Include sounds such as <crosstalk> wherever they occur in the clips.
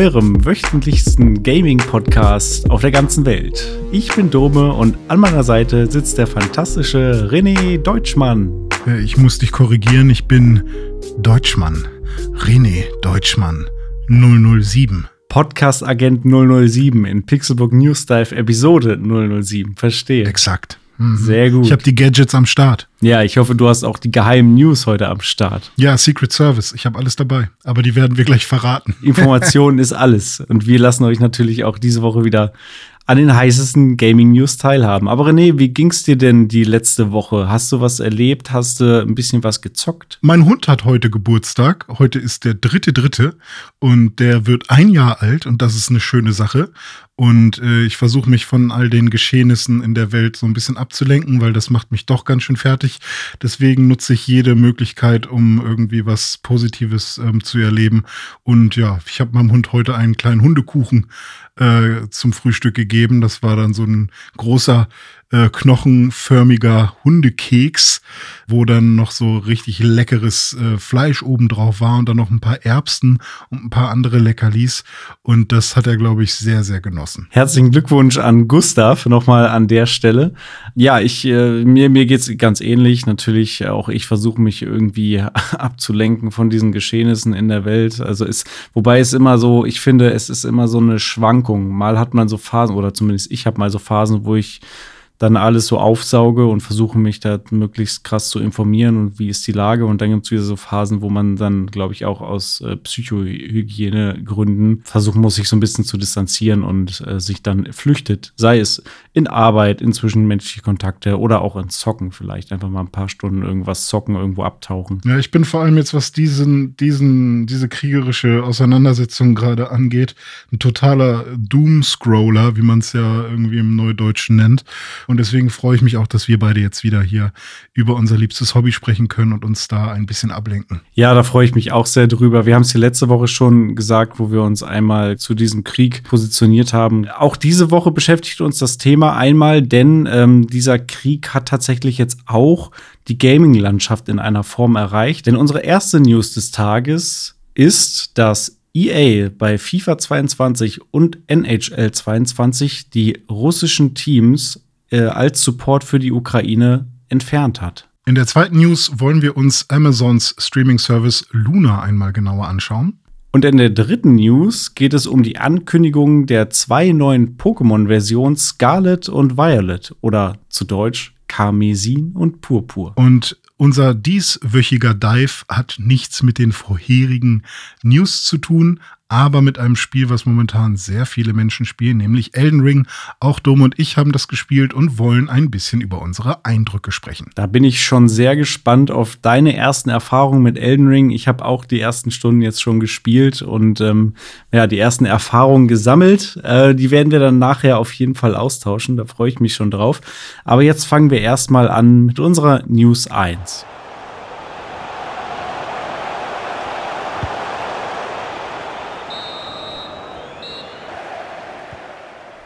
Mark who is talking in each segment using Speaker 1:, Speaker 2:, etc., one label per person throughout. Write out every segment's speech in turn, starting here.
Speaker 1: eurem wöchentlichsten Gaming-Podcast auf der ganzen Welt. Ich bin Dome und an meiner Seite sitzt der fantastische René Deutschmann.
Speaker 2: Äh, Ich muss dich korrigieren, ich bin Deutschmann. René Deutschmann 007.
Speaker 1: Podcast-Agent 007 in Pixelbook News Dive Episode 007. Verstehe.
Speaker 2: Exakt. Mhm.
Speaker 1: Sehr gut.
Speaker 2: Ich habe die Gadgets am Start.
Speaker 1: Ja, ich hoffe, du hast auch die geheimen News heute am Start.
Speaker 2: Ja, Secret Service. Ich habe alles dabei. Aber die werden wir gleich verraten.
Speaker 1: Information <laughs> ist alles. Und wir lassen euch natürlich auch diese Woche wieder an den heißesten Gaming News teilhaben. Aber René, wie ging's dir denn die letzte Woche? Hast du was erlebt? Hast du ein bisschen was gezockt?
Speaker 2: Mein Hund hat heute Geburtstag. Heute ist der dritte dritte und der wird ein Jahr alt und das ist eine schöne Sache. Und äh, ich versuche mich von all den Geschehnissen in der Welt so ein bisschen abzulenken, weil das macht mich doch ganz schön fertig. Deswegen nutze ich jede Möglichkeit, um irgendwie was Positives ähm, zu erleben. Und ja, ich habe meinem Hund heute einen kleinen Hundekuchen äh, zum Frühstück gegeben. Das war dann so ein großer äh, knochenförmiger Hundekeks, wo dann noch so richtig leckeres äh, Fleisch oben drauf war und dann noch ein paar Erbsen und ein paar andere Leckerlis. Und das hat er, glaube ich, sehr, sehr genossen.
Speaker 1: Herzlichen Glückwunsch an Gustav nochmal an der Stelle. Ja, ich äh, mir mir geht's ganz ähnlich. Natürlich auch ich versuche mich irgendwie <laughs> abzulenken von diesen Geschehnissen in der Welt. Also ist wobei es immer so, ich finde, es ist immer so eine Schwankung. Mal hat man so Phasen oder zumindest ich habe mal so Phasen, wo ich dann alles so aufsauge und versuche mich da möglichst krass zu informieren und wie ist die Lage. Und dann gibt es wieder so Phasen, wo man dann, glaube ich, auch aus äh, Psychohygienegründen versuchen muss, sich so ein bisschen zu distanzieren und äh, sich dann flüchtet. Sei es in Arbeit, in zwischenmenschliche Kontakte oder auch in Zocken vielleicht. Einfach mal ein paar Stunden irgendwas zocken, irgendwo abtauchen.
Speaker 2: Ja, ich bin vor allem jetzt, was diesen, diesen, diese kriegerische Auseinandersetzung gerade angeht, ein totaler Doom-Scroller, wie man es ja irgendwie im Neudeutschen nennt. Und deswegen freue ich mich auch, dass wir beide jetzt wieder hier über unser liebstes Hobby sprechen können und uns da ein bisschen ablenken.
Speaker 1: Ja, da freue ich mich auch sehr drüber. Wir haben es hier letzte Woche schon gesagt, wo wir uns einmal zu diesem Krieg positioniert haben. Auch diese Woche beschäftigt uns das Thema einmal, denn ähm, dieser Krieg hat tatsächlich jetzt auch die Gaming-Landschaft in einer Form erreicht. Denn unsere erste News des Tages ist, dass EA bei FIFA 22 und NHL 22 die russischen Teams äh, als Support für die Ukraine entfernt hat.
Speaker 2: In der zweiten News wollen wir uns Amazons Streaming-Service Luna einmal genauer anschauen.
Speaker 1: Und in der dritten News geht es um die Ankündigung der zwei neuen Pokémon-Versionen Scarlet und Violet oder zu Deutsch Karmesin und Purpur.
Speaker 2: Und unser dieswöchiger Dive hat nichts mit den vorherigen News zu tun, aber mit einem Spiel, was momentan sehr viele Menschen spielen, nämlich Elden Ring. Auch Dom und ich haben das gespielt und wollen ein bisschen über unsere Eindrücke sprechen.
Speaker 1: Da bin ich schon sehr gespannt auf deine ersten Erfahrungen mit Elden Ring. Ich habe auch die ersten Stunden jetzt schon gespielt und ähm, ja, die ersten Erfahrungen gesammelt. Äh, die werden wir dann nachher auf jeden Fall austauschen. Da freue ich mich schon drauf. Aber jetzt fangen wir erstmal an mit unserer News 1.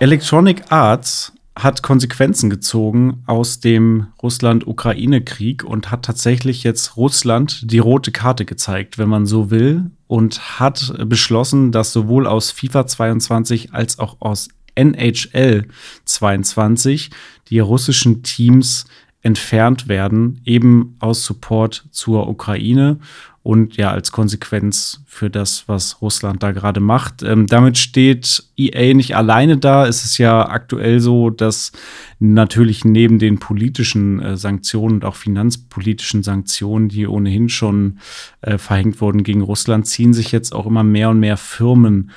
Speaker 1: Electronic Arts hat Konsequenzen gezogen aus dem Russland-Ukraine-Krieg und hat tatsächlich jetzt Russland die rote Karte gezeigt, wenn man so will, und hat beschlossen, dass sowohl aus FIFA 22 als auch aus NHL 22 die russischen Teams entfernt werden, eben aus Support zur Ukraine und ja als Konsequenz für das, was Russland da gerade macht. Ähm, damit steht EA nicht alleine da. Es ist ja aktuell so, dass natürlich neben den politischen äh, Sanktionen und auch finanzpolitischen Sanktionen, die ohnehin schon äh, verhängt wurden gegen Russland, ziehen sich jetzt auch immer mehr und mehr Firmen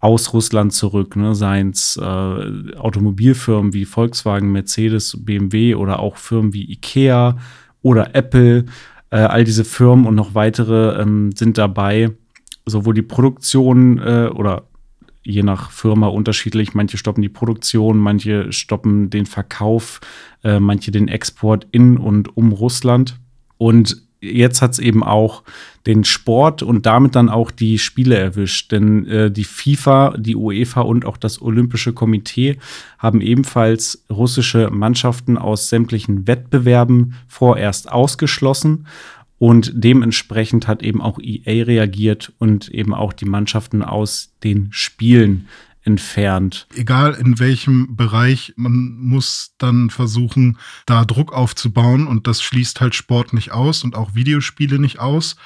Speaker 1: aus Russland zurück, ne? seien es äh, Automobilfirmen wie Volkswagen, Mercedes, BMW oder auch Firmen wie Ikea oder Apple. Äh, all diese Firmen und noch weitere ähm, sind dabei, sowohl die Produktion äh, oder je nach Firma unterschiedlich. Manche stoppen die Produktion, manche stoppen den Verkauf, äh, manche den Export in und um Russland. Und jetzt hat es eben auch den Sport und damit dann auch die Spiele erwischt. Denn äh, die FIFA, die UEFA und auch das Olympische Komitee haben ebenfalls russische Mannschaften aus sämtlichen Wettbewerben vorerst ausgeschlossen. Und dementsprechend hat eben auch EA reagiert und eben auch die Mannschaften aus den Spielen entfernt.
Speaker 2: Egal in welchem Bereich, man muss dann versuchen, da Druck aufzubauen und das schließt halt Sport nicht aus und auch Videospiele nicht aus.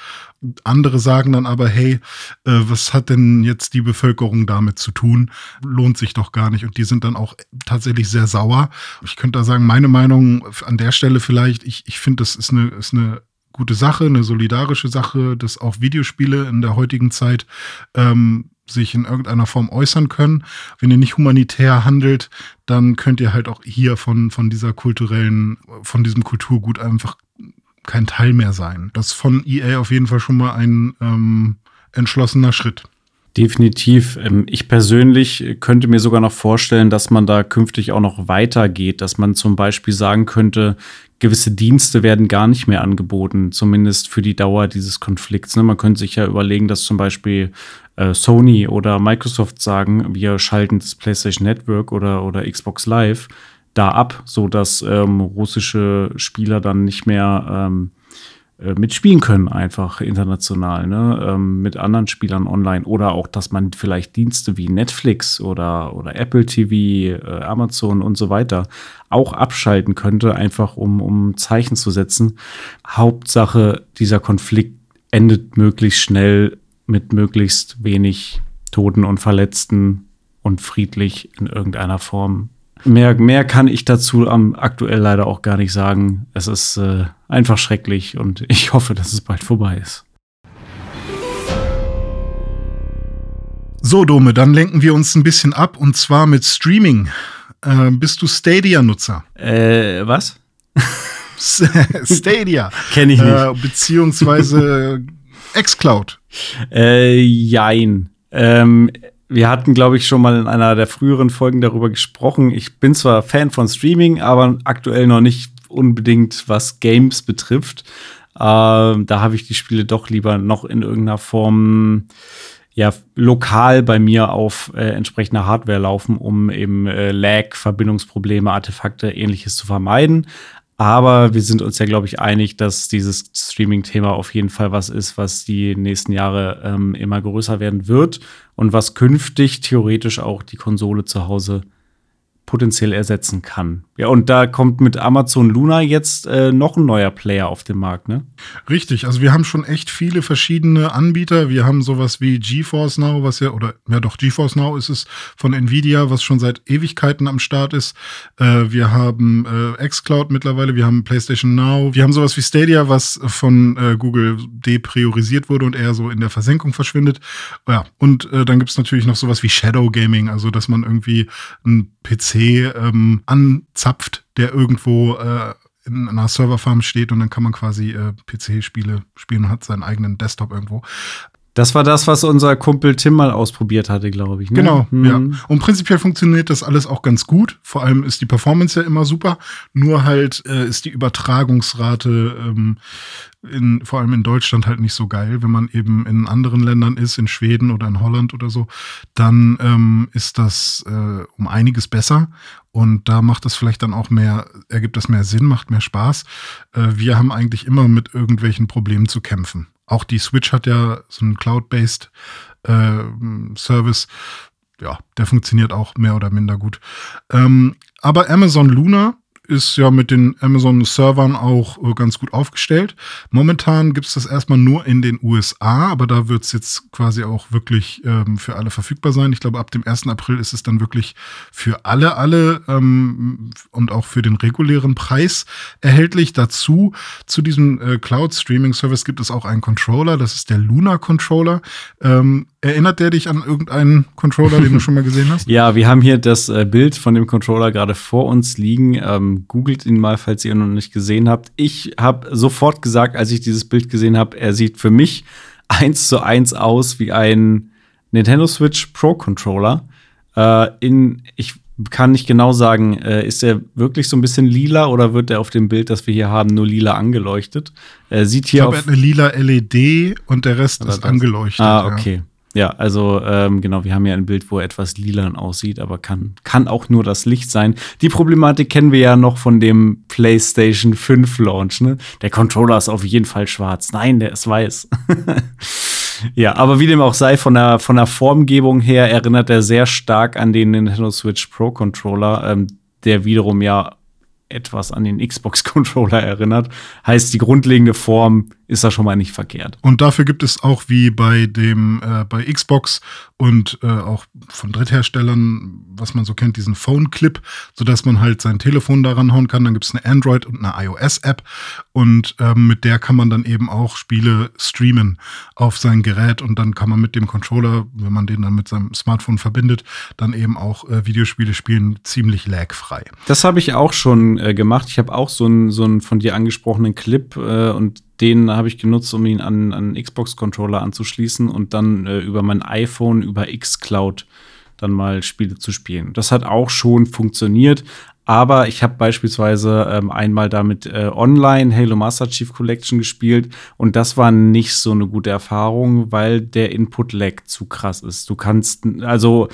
Speaker 2: Andere sagen dann aber, hey, äh, was hat denn jetzt die Bevölkerung damit zu tun? Lohnt sich doch gar nicht. Und die sind dann auch tatsächlich sehr sauer. Ich könnte da sagen, meine Meinung an der Stelle vielleicht, ich, ich finde, das ist eine, ist eine gute Sache, eine solidarische Sache, dass auch Videospiele in der heutigen Zeit ähm, sich in irgendeiner Form äußern können. Wenn ihr nicht humanitär handelt, dann könnt ihr halt auch hier von, von dieser kulturellen, von diesem Kulturgut einfach kein Teil mehr sein. Das ist von EA auf jeden Fall schon mal ein ähm, entschlossener Schritt.
Speaker 1: Definitiv. Ähm, ich persönlich könnte mir sogar noch vorstellen, dass man da künftig auch noch weitergeht, dass man zum Beispiel sagen könnte, gewisse Dienste werden gar nicht mehr angeboten, zumindest für die Dauer dieses Konflikts. Ne? Man könnte sich ja überlegen, dass zum Beispiel Sony oder Microsoft sagen, wir schalten das PlayStation Network oder, oder Xbox Live da ab, sodass ähm, russische Spieler dann nicht mehr ähm, äh, mitspielen können, einfach international, ne? Ähm, mit anderen Spielern online. Oder auch, dass man vielleicht Dienste wie Netflix oder, oder Apple TV, äh, Amazon und so weiter auch abschalten könnte, einfach um, um Zeichen zu setzen. Hauptsache, dieser Konflikt endet möglichst schnell mit möglichst wenig Toten und Verletzten und friedlich in irgendeiner Form Mehr, mehr kann ich dazu am aktuell leider auch gar nicht sagen. Es ist äh, einfach schrecklich und <laughs> ich hoffe, dass es bald vorbei ist.
Speaker 2: So, Dome, dann lenken wir uns ein bisschen ab und zwar mit Streaming. Äh, bist du Stadia-Nutzer?
Speaker 1: Äh, was? <laughs>
Speaker 2: Stadia. <laughs>
Speaker 1: Kenn ich nicht. Äh,
Speaker 2: beziehungsweise Xcloud.
Speaker 1: Äh, jein. Ähm, wir hatten, glaube ich, schon mal in einer der früheren Folgen darüber gesprochen. Ich bin zwar Fan von Streaming, aber aktuell noch nicht unbedingt, was Games betrifft. Äh, da habe ich die Spiele doch lieber noch in irgendeiner Form ja lokal bei mir auf äh, entsprechender Hardware laufen, um eben äh, Lag, Verbindungsprobleme, Artefakte, ähnliches zu vermeiden. Aber wir sind uns ja, glaube ich, einig, dass dieses Streaming-Thema auf jeden Fall was ist, was die nächsten Jahre ähm, immer größer werden wird und was künftig theoretisch auch die Konsole zu Hause potenziell ersetzen kann. Ja, und da kommt mit Amazon Luna jetzt äh, noch ein neuer Player auf den Markt, ne?
Speaker 2: Richtig, also wir haben schon echt viele verschiedene Anbieter. Wir haben sowas wie GeForce Now, was ja, oder ja doch, GeForce Now ist es von Nvidia, was schon seit Ewigkeiten am Start ist. Äh, wir haben äh, xCloud mittlerweile, wir haben PlayStation Now, wir haben sowas wie Stadia, was von äh, Google depriorisiert wurde und eher so in der Versenkung verschwindet. Ja, und äh, dann gibt es natürlich noch sowas wie Shadow Gaming, also dass man irgendwie ein PC ähm, anzapft, der irgendwo äh, in einer Serverfarm steht und dann kann man quasi äh, PC-Spiele spielen und hat seinen eigenen Desktop irgendwo.
Speaker 1: Das war das, was unser Kumpel Tim mal ausprobiert hatte, glaube ich. Ne?
Speaker 2: Genau, mhm. ja. Und prinzipiell funktioniert das alles auch ganz gut. Vor allem ist die Performance ja immer super. Nur halt äh, ist die Übertragungsrate ähm, in, vor allem in Deutschland halt nicht so geil. Wenn man eben in anderen Ländern ist, in Schweden oder in Holland oder so, dann ähm, ist das äh, um einiges besser. Und da macht es vielleicht dann auch mehr, ergibt das mehr Sinn, macht mehr Spaß. Äh, wir haben eigentlich immer mit irgendwelchen Problemen zu kämpfen. Auch die Switch hat ja so einen Cloud-based äh, Service. Ja, der funktioniert auch mehr oder minder gut. Ähm, aber Amazon Luna ist ja mit den Amazon-Servern auch äh, ganz gut aufgestellt. Momentan gibt es das erstmal nur in den USA, aber da wird es jetzt quasi auch wirklich ähm, für alle verfügbar sein. Ich glaube, ab dem 1. April ist es dann wirklich für alle, alle ähm, und auch für den regulären Preis erhältlich. Dazu, zu diesem äh, Cloud-Streaming-Service gibt es auch einen Controller, das ist der Luna Controller. Ähm, Erinnert der dich an irgendeinen Controller, den du schon mal gesehen hast? <laughs>
Speaker 1: ja, wir haben hier das äh, Bild von dem Controller gerade vor uns liegen. Ähm, googelt ihn mal, falls ihr ihn noch nicht gesehen habt. Ich habe sofort gesagt, als ich dieses Bild gesehen habe, er sieht für mich eins zu eins aus wie ein Nintendo Switch Pro Controller. Äh, in, ich kann nicht genau sagen, äh, ist er wirklich so ein bisschen lila oder wird er auf dem Bild, das wir hier haben, nur lila angeleuchtet?
Speaker 2: Er sieht hier ich glaube, er hat eine lila LED und der Rest ist das? angeleuchtet.
Speaker 1: Ah, okay. Ja. Ja, also ähm, genau, wir haben ja ein Bild, wo etwas lilan aussieht, aber kann, kann auch nur das Licht sein. Die Problematik kennen wir ja noch von dem PlayStation 5 Launch. Ne? Der Controller ist auf jeden Fall schwarz. Nein, der ist weiß. <laughs> ja, aber wie dem auch sei, von der, von der Formgebung her erinnert er sehr stark an den Nintendo Switch Pro Controller, ähm, der wiederum ja etwas an den Xbox-Controller erinnert. Heißt, die grundlegende Form ist da schon mal nicht verkehrt.
Speaker 2: Und dafür gibt es auch wie bei dem äh, bei Xbox und äh, auch von Drittherstellern, was man so kennt, diesen Phone-Clip, sodass man halt sein Telefon daran hauen kann. Dann gibt es eine Android- und eine iOS-App und ähm, mit der kann man dann eben auch Spiele streamen auf sein Gerät und dann kann man mit dem Controller, wenn man den dann mit seinem Smartphone verbindet, dann eben auch äh, Videospiele spielen, ziemlich lagfrei.
Speaker 1: Das habe ich auch schon äh, gemacht. Ich habe auch so einen so einen von dir angesprochenen Clip äh, und den habe ich genutzt, um ihn an einen Xbox-Controller anzuschließen und dann äh, über mein iPhone, über xCloud dann mal Spiele zu spielen. Das hat auch schon funktioniert, aber ich habe beispielsweise ähm, einmal damit äh, online Halo Master Chief Collection gespielt und das war nicht so eine gute Erfahrung, weil der Input-Lag zu krass ist. Du kannst, also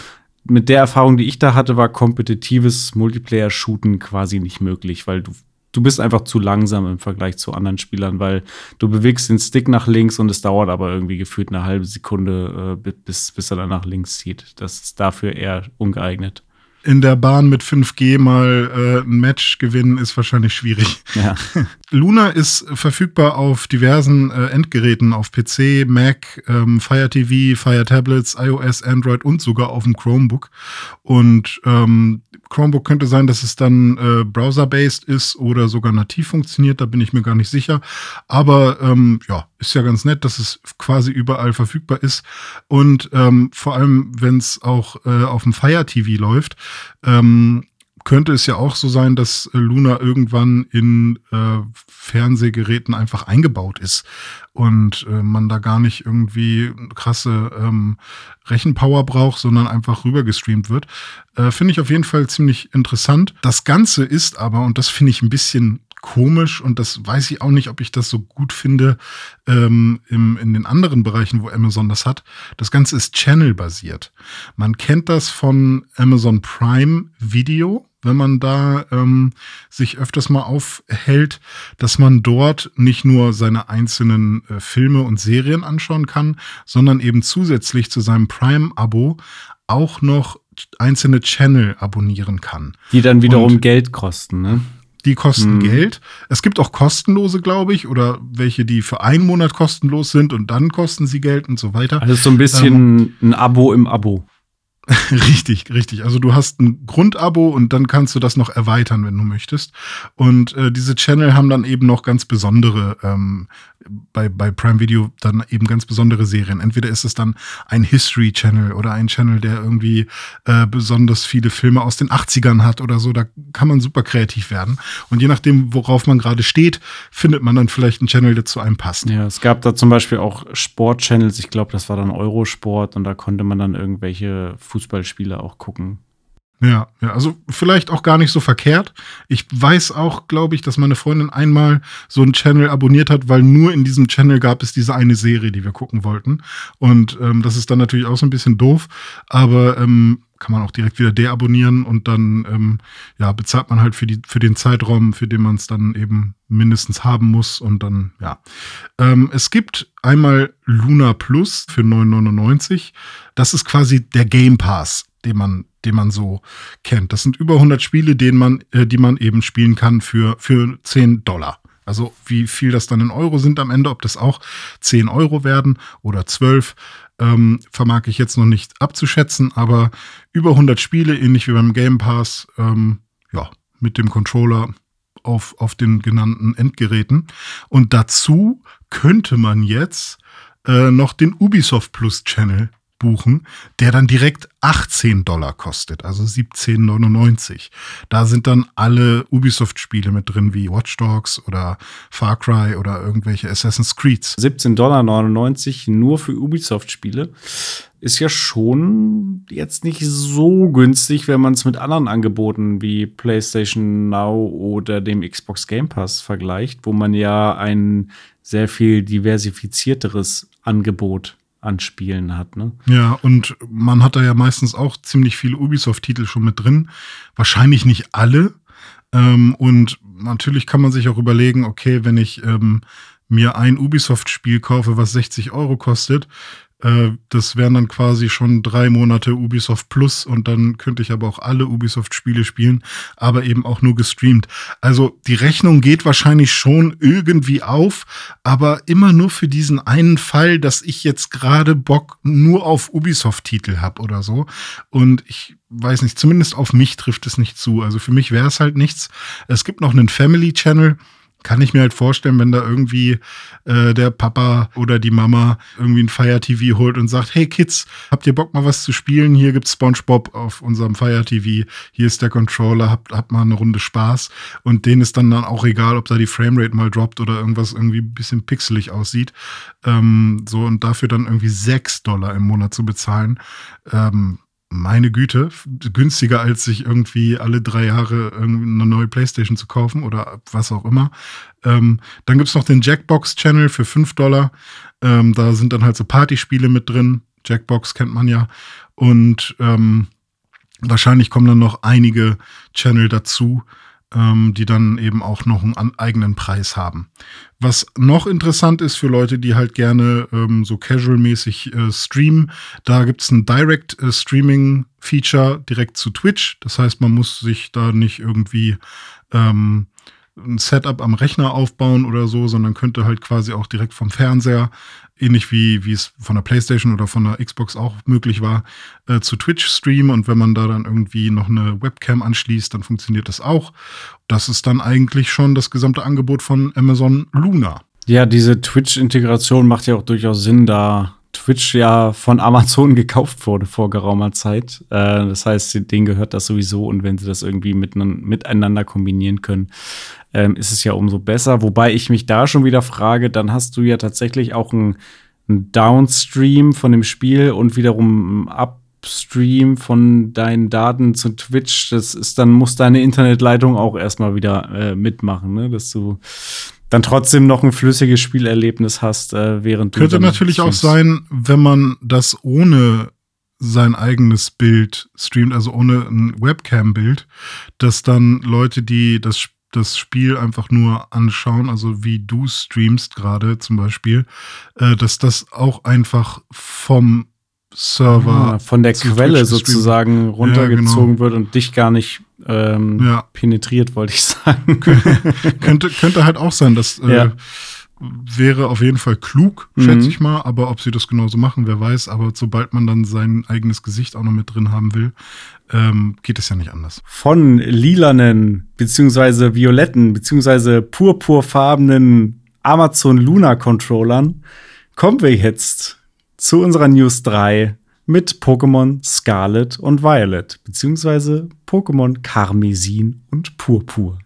Speaker 1: mit der Erfahrung, die ich da hatte, war kompetitives Multiplayer-Shooten quasi nicht möglich, weil du du bist einfach zu langsam im Vergleich zu anderen Spielern, weil du bewegst den Stick nach links und es dauert aber irgendwie gefühlt eine halbe Sekunde, äh, bis, bis er dann nach links zieht. Das ist dafür eher ungeeignet
Speaker 2: in der Bahn mit 5G mal äh, ein Match gewinnen, ist wahrscheinlich schwierig.
Speaker 1: Ja. <laughs>
Speaker 2: Luna ist verfügbar auf diversen äh, Endgeräten, auf PC, Mac, ähm, Fire TV, Fire Tablets, iOS, Android und sogar auf dem Chromebook. Und ähm, Chromebook könnte sein, dass es dann äh, browser-based ist oder sogar nativ funktioniert, da bin ich mir gar nicht sicher. Aber ähm, ja, ist ja ganz nett, dass es quasi überall verfügbar ist. Und ähm, vor allem, wenn es auch äh, auf dem Fire TV läuft, ähm, könnte es ja auch so sein, dass Luna irgendwann in äh, Fernsehgeräten einfach eingebaut ist und äh, man da gar nicht irgendwie krasse ähm, Rechenpower braucht, sondern einfach rüber gestreamt wird. Äh, finde ich auf jeden Fall ziemlich interessant. Das Ganze ist aber, und das finde ich ein bisschen komisch und das weiß ich auch nicht, ob ich das so gut finde ähm, im, in den anderen Bereichen, wo Amazon das hat. Das Ganze ist Channel-basiert. Man kennt das von Amazon Prime Video, wenn man da ähm, sich öfters mal aufhält, dass man dort nicht nur seine einzelnen äh, Filme und Serien anschauen kann, sondern eben zusätzlich zu seinem Prime-Abo auch noch einzelne Channel abonnieren kann.
Speaker 1: Die dann wiederum und Geld kosten, ne?
Speaker 2: Die kosten mhm. Geld. Es gibt auch kostenlose, glaube ich, oder welche, die für einen Monat kostenlos sind und dann kosten sie Geld und so weiter.
Speaker 1: Also so ein bisschen ähm, ein Abo im Abo. <laughs>
Speaker 2: richtig, richtig. Also du hast ein Grundabo und dann kannst du das noch erweitern, wenn du möchtest. Und äh, diese Channel haben dann eben noch ganz besondere ähm, bei, bei Prime Video dann eben ganz besondere Serien. Entweder ist es dann ein History Channel oder ein Channel, der irgendwie äh, besonders viele Filme aus den 80ern hat oder so. Da kann man super kreativ werden. Und je nachdem, worauf man gerade steht, findet man dann vielleicht einen Channel, der zu einem passt.
Speaker 1: Ja, es gab da zum Beispiel auch Sport-Channels. Ich glaube, das war dann Eurosport und da konnte man dann irgendwelche Fußballspiele auch gucken.
Speaker 2: Ja, ja, also vielleicht auch gar nicht so verkehrt. Ich weiß auch, glaube ich, dass meine Freundin einmal so einen Channel abonniert hat, weil nur in diesem Channel gab es diese eine Serie, die wir gucken wollten. Und ähm, das ist dann natürlich auch so ein bisschen doof, aber ähm, kann man auch direkt wieder deabonnieren und dann ähm, ja, bezahlt man halt für, die, für den Zeitraum, für den man es dann eben mindestens haben muss. Und dann, ja. Ähm, es gibt einmal Luna Plus für 9,99. Das ist quasi der Game Pass den man, den man so kennt. Das sind über 100 Spiele, denen man, äh, die man eben spielen kann für, für 10 Dollar. Also wie viel das dann in Euro sind am Ende, ob das auch 10 Euro werden oder 12, ähm, vermag ich jetzt noch nicht abzuschätzen, aber über 100 Spiele, ähnlich wie beim Game Pass, ähm, ja, mit dem Controller auf, auf den genannten Endgeräten. Und dazu könnte man jetzt äh, noch den Ubisoft Plus Channel buchen, der dann direkt 18 Dollar kostet, also 17,99. Da sind dann alle Ubisoft-Spiele mit drin, wie Watch Dogs oder Far Cry oder irgendwelche Assassin's Creeds.
Speaker 1: 17,99 Dollar nur für Ubisoft-Spiele ist ja schon jetzt nicht so günstig, wenn man es mit anderen Angeboten wie PlayStation Now oder dem Xbox Game Pass vergleicht, wo man ja ein sehr viel diversifizierteres Angebot an Spielen hat. Ne?
Speaker 2: Ja, und man hat da ja meistens auch ziemlich viele Ubisoft-Titel schon mit drin. Wahrscheinlich nicht alle. Ähm, und natürlich kann man sich auch überlegen, okay, wenn ich ähm, mir ein Ubisoft-Spiel kaufe, was 60 Euro kostet, äh, das wären dann quasi schon drei Monate Ubisoft Plus und dann könnte ich aber auch alle Ubisoft-Spiele spielen, aber eben auch nur gestreamt. Also die Rechnung geht wahrscheinlich schon irgendwie auf, aber immer nur für diesen einen Fall, dass ich jetzt gerade Bock nur auf Ubisoft-Titel habe oder so. Und ich weiß nicht, zumindest auf mich trifft es nicht zu. Also für mich wäre es halt nichts. Es gibt noch einen Family Channel kann ich mir halt vorstellen, wenn da irgendwie äh, der Papa oder die Mama irgendwie ein Fire TV holt und sagt, hey Kids, habt ihr Bock mal was zu spielen? Hier gibt's SpongeBob auf unserem Fire TV. Hier ist der Controller, habt, habt mal eine Runde Spaß. Und denen ist dann dann auch egal, ob da die Framerate mal droppt oder irgendwas irgendwie ein bisschen pixelig aussieht. Ähm, so und dafür dann irgendwie sechs Dollar im Monat zu bezahlen. Ähm, meine Güte, günstiger als sich irgendwie alle drei Jahre eine neue Playstation zu kaufen oder was auch immer. Ähm, dann gibt's noch den Jackbox-Channel für 5 Dollar. Ähm, da sind dann halt so Partyspiele mit drin. Jackbox kennt man ja. Und ähm, wahrscheinlich kommen dann noch einige Channel dazu, ähm, die dann eben auch noch einen eigenen Preis haben. Was noch interessant ist für Leute, die halt gerne ähm, so casual-mäßig äh, streamen, da gibt's ein Direct-Streaming-Feature äh, direkt zu Twitch. Das heißt, man muss sich da nicht irgendwie ähm, ein Setup am Rechner aufbauen oder so, sondern könnte halt quasi auch direkt vom Fernseher ähnlich wie, es von der PlayStation oder von der Xbox auch möglich war, äh, zu Twitch streamen. Und wenn man da dann irgendwie noch eine Webcam anschließt, dann funktioniert das auch. Das ist dann eigentlich schon das gesamte Angebot von Amazon Luna.
Speaker 1: Ja, diese Twitch-Integration macht ja auch durchaus Sinn, da Twitch ja von Amazon <laughs> gekauft wurde vor geraumer Zeit. Äh, das heißt, denen gehört das sowieso und wenn sie das irgendwie miteinander kombinieren können, ähm, ist es ja umso besser. Wobei ich mich da schon wieder frage, dann hast du ja tatsächlich auch ein, ein Downstream von dem Spiel und wiederum ein Upstream von deinen Daten zu Twitch. Das ist, dann muss deine Internetleitung auch erstmal wieder äh, mitmachen, ne? dass du dann trotzdem noch ein flüssiges Spielerlebnis hast, äh, während
Speaker 2: du. Könnte natürlich streamst. auch sein, wenn man das ohne sein eigenes Bild streamt, also ohne ein Webcam-Bild, dass dann Leute, die das Spiel das Spiel einfach nur anschauen, also wie du streamst gerade zum Beispiel, äh, dass das auch einfach vom Server.
Speaker 1: Ah, von der Quelle sozusagen runtergezogen ja, genau. wird und dich gar nicht ähm, ja. penetriert, wollte ich sagen. <laughs>
Speaker 2: könnte, könnte halt auch sein, dass äh, ja wäre auf jeden Fall klug, schätze mhm. ich mal. Aber ob sie das genauso machen, wer weiß. Aber sobald man dann sein eigenes Gesicht auch noch mit drin haben will, ähm, geht es ja nicht anders.
Speaker 1: Von lilanen, beziehungsweise violetten, beziehungsweise purpurfarbenen Amazon Luna Controllern kommen wir jetzt zu unserer News 3 mit Pokémon Scarlet und Violet, beziehungsweise Pokémon Karmesin und Purpur.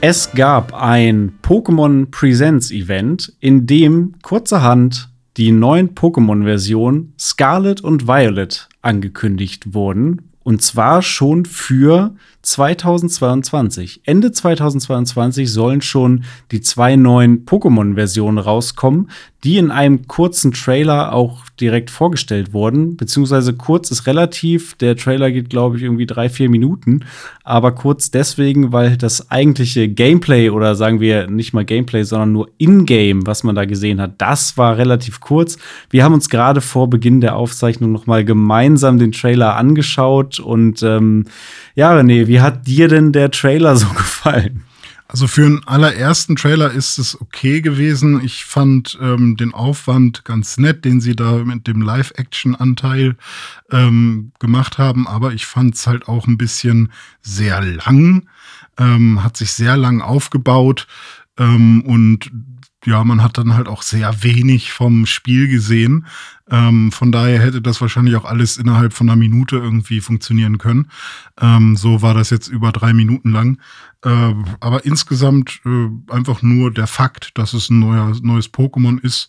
Speaker 1: Es gab ein Pokémon Presents Event, in dem kurzerhand die neuen Pokémon-Versionen Scarlet und Violet angekündigt wurden. Und zwar schon für 2022. Ende 2022 sollen schon die zwei neuen Pokémon-Versionen rauskommen, die in einem kurzen Trailer auch direkt vorgestellt wurden. Beziehungsweise kurz ist relativ. Der Trailer geht, glaube ich, irgendwie drei, vier Minuten. Aber kurz deswegen, weil das eigentliche Gameplay oder sagen wir nicht mal Gameplay, sondern nur In-Game, was man da gesehen hat, das war relativ kurz. Wir haben uns gerade vor Beginn der Aufzeichnung noch mal gemeinsam den Trailer angeschaut. Und ähm, ja, René, wie hat dir denn der Trailer so gefallen?
Speaker 2: Also für einen allerersten Trailer ist es okay gewesen. Ich fand ähm, den Aufwand ganz nett, den sie da mit dem Live-Action-Anteil ähm, gemacht haben, aber ich fand es halt auch ein bisschen sehr lang. ähm, hat sich sehr lang aufgebaut ähm, und ja, man hat dann halt auch sehr wenig vom Spiel gesehen. Ähm, von daher hätte das wahrscheinlich auch alles innerhalb von einer Minute irgendwie funktionieren können. Ähm, so war das jetzt über drei Minuten lang. Äh, aber insgesamt äh, einfach nur der Fakt, dass es ein neuer, neues Pokémon ist.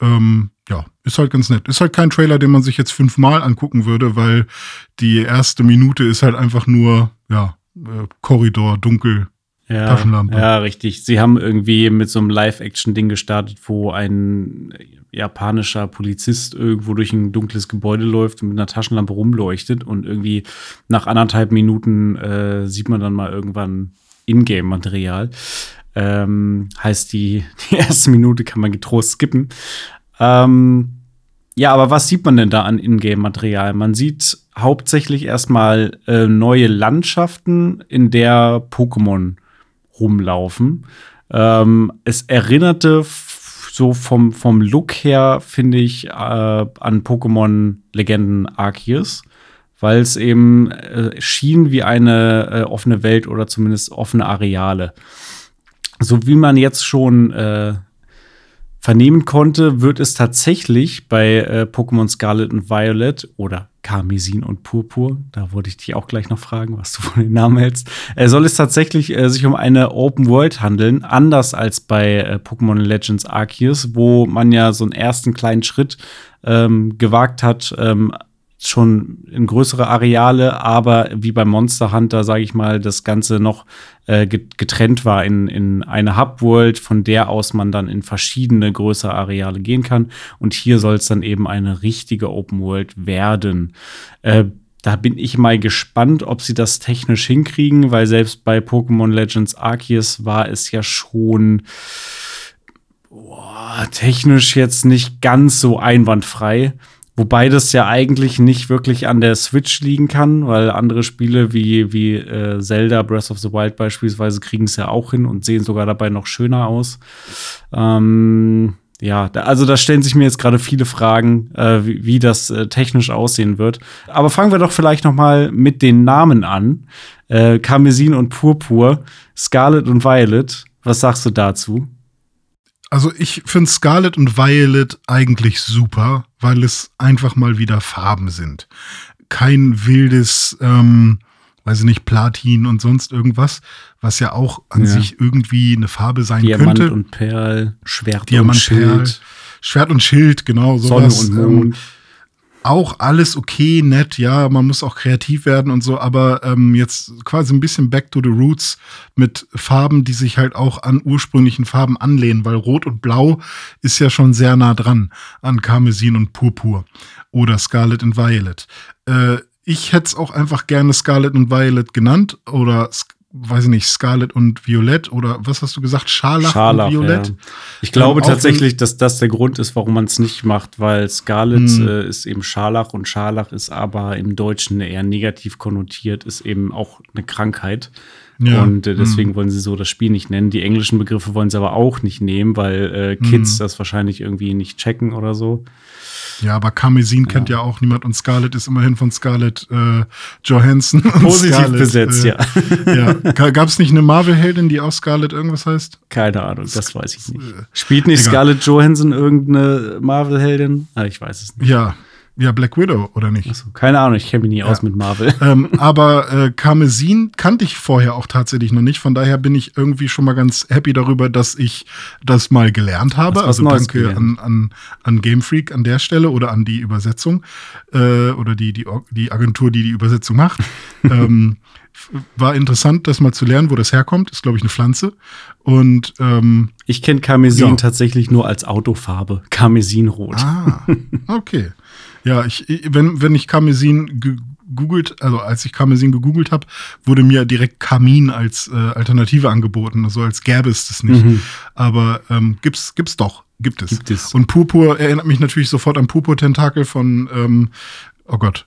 Speaker 2: Ähm, ja, ist halt ganz nett. Ist halt kein Trailer, den man sich jetzt fünfmal angucken würde, weil die erste Minute ist halt einfach nur, ja, äh, Korridor, dunkel,
Speaker 1: ja,
Speaker 2: Taschenlampe.
Speaker 1: Ja, richtig. Sie haben irgendwie mit so einem Live-Action-Ding gestartet, wo ein japanischer Polizist irgendwo durch ein dunkles Gebäude läuft und mit einer Taschenlampe rumleuchtet und irgendwie nach anderthalb Minuten äh, sieht man dann mal irgendwann Ingame-Material. Ähm, heißt, die, <laughs> die erste Minute kann man getrost skippen. Ähm, ja, aber was sieht man denn da an Ingame-Material? Man sieht hauptsächlich erstmal äh, neue Landschaften, in der Pokémon rumlaufen. Ähm, es erinnerte so vom, vom Look her, finde ich, äh, an Pokémon-Legenden Arceus, weil es eben äh, schien wie eine äh, offene Welt oder zumindest offene Areale. So wie man jetzt schon äh, vernehmen konnte, wird es tatsächlich bei äh, Pokémon Scarlet und Violet oder Karmesin und Purpur, da wollte ich dich auch gleich noch fragen, was du von den Namen hältst, äh, soll es tatsächlich äh, sich um eine Open World handeln, anders als bei äh, Pokémon Legends Arceus, wo man ja so einen ersten kleinen Schritt ähm, gewagt hat, ähm, schon in größere Areale, aber wie beim Monster Hunter, sage ich mal, das Ganze noch äh, getrennt war in, in eine Hub-World, von der aus man dann in verschiedene größere Areale gehen kann. Und hier soll es dann eben eine richtige Open World werden. Äh, da bin ich mal gespannt, ob sie das technisch hinkriegen, weil selbst bei Pokémon Legends Arceus war es ja schon boah, technisch jetzt nicht ganz so einwandfrei. Wobei das ja eigentlich nicht wirklich an der Switch liegen kann, weil andere Spiele wie, wie äh, Zelda Breath of the Wild beispielsweise kriegen es ja auch hin und sehen sogar dabei noch schöner aus. Ähm, ja, da, also da stellen sich mir jetzt gerade viele Fragen, äh, wie, wie, das äh, technisch aussehen wird. Aber fangen wir doch vielleicht noch mal mit den Namen an. Äh, Karmesin und Purpur, Scarlet und Violet. Was sagst du dazu?
Speaker 2: Also ich finde Scarlet und Violet eigentlich super, weil es einfach mal wieder Farben sind. Kein wildes, ähm, weiß ich nicht, Platin und sonst irgendwas, was ja auch an ja. sich irgendwie eine Farbe sein
Speaker 1: Diamant
Speaker 2: könnte.
Speaker 1: Diamant und Perl, Schwert
Speaker 2: Diamant,
Speaker 1: und Schild.
Speaker 2: Perl, Schwert und Schild, genau, sowas.
Speaker 1: Sonne und Mond. Ähm,
Speaker 2: auch alles okay, nett, ja, man muss auch kreativ werden und so, aber ähm, jetzt quasi ein bisschen back to the roots mit Farben, die sich halt auch an ursprünglichen Farben anlehnen, weil Rot und Blau ist ja schon sehr nah dran an Karmesin und Purpur oder Scarlet and Violet. Äh, ich hätte es auch einfach gerne Scarlet und Violet genannt oder weiß ich nicht, Scarlet und Violett oder was hast du gesagt? Scharlach,
Speaker 1: Scharlach
Speaker 2: und Violett?
Speaker 1: Ja. Ich glaube ähm, tatsächlich, dass das der Grund ist, warum man es nicht macht, weil Scarlet hm. äh, ist eben Scharlach und Scharlach ist aber im Deutschen eher negativ konnotiert, ist eben auch eine Krankheit. Ja. Und äh, deswegen hm. wollen sie so das Spiel nicht nennen. Die englischen Begriffe wollen sie aber auch nicht nehmen, weil äh, Kids hm. das wahrscheinlich irgendwie nicht checken oder so.
Speaker 2: Ja, aber Karmesin ja. kennt ja auch niemand und Scarlett ist immerhin von Scarlett äh, Johansson.
Speaker 1: Positiv
Speaker 2: Scarlett,
Speaker 1: besetzt,
Speaker 2: äh, ja. ja. Gab es nicht eine Marvel-Heldin, die auch Scarlett irgendwas heißt?
Speaker 1: Keine Ahnung, das weiß ich nicht. Spielt nicht Egal. Scarlett Johansson irgendeine Marvel-Heldin? Ah, ich weiß es nicht.
Speaker 2: Ja, ja, Black Widow, oder nicht?
Speaker 1: Achso, keine Ahnung, ich kenne mich nie ja. aus mit Marvel. <laughs>
Speaker 2: Ähm, <laughs> aber äh, Karmesin kannte ich vorher auch tatsächlich noch nicht. Von daher bin ich irgendwie schon mal ganz happy darüber, dass ich das mal gelernt habe. Also danke an, an, an Game Freak an der Stelle oder an die Übersetzung äh, oder die, die, die Agentur, die die Übersetzung macht. <laughs> ähm, war interessant, das mal zu lernen, wo das herkommt. Ist, glaube ich, eine Pflanze. Und ähm,
Speaker 1: ich kenne Karmesin ja. tatsächlich nur als Autofarbe. Karmesinrot.
Speaker 2: Ah, okay. Ja, ich, wenn, wenn ich Karmesin gegoogelt, also als ich Karmesin gegoogelt habe, wurde mir direkt Kamin als äh, Alternative angeboten, also als gäbe es das nicht. Mhm. Aber ähm, gibt's, gibt's doch, gibt es.
Speaker 1: Gibt es.
Speaker 2: Und Purpur erinnert mich natürlich sofort an Purpur-Tentakel von, ähm, oh Gott,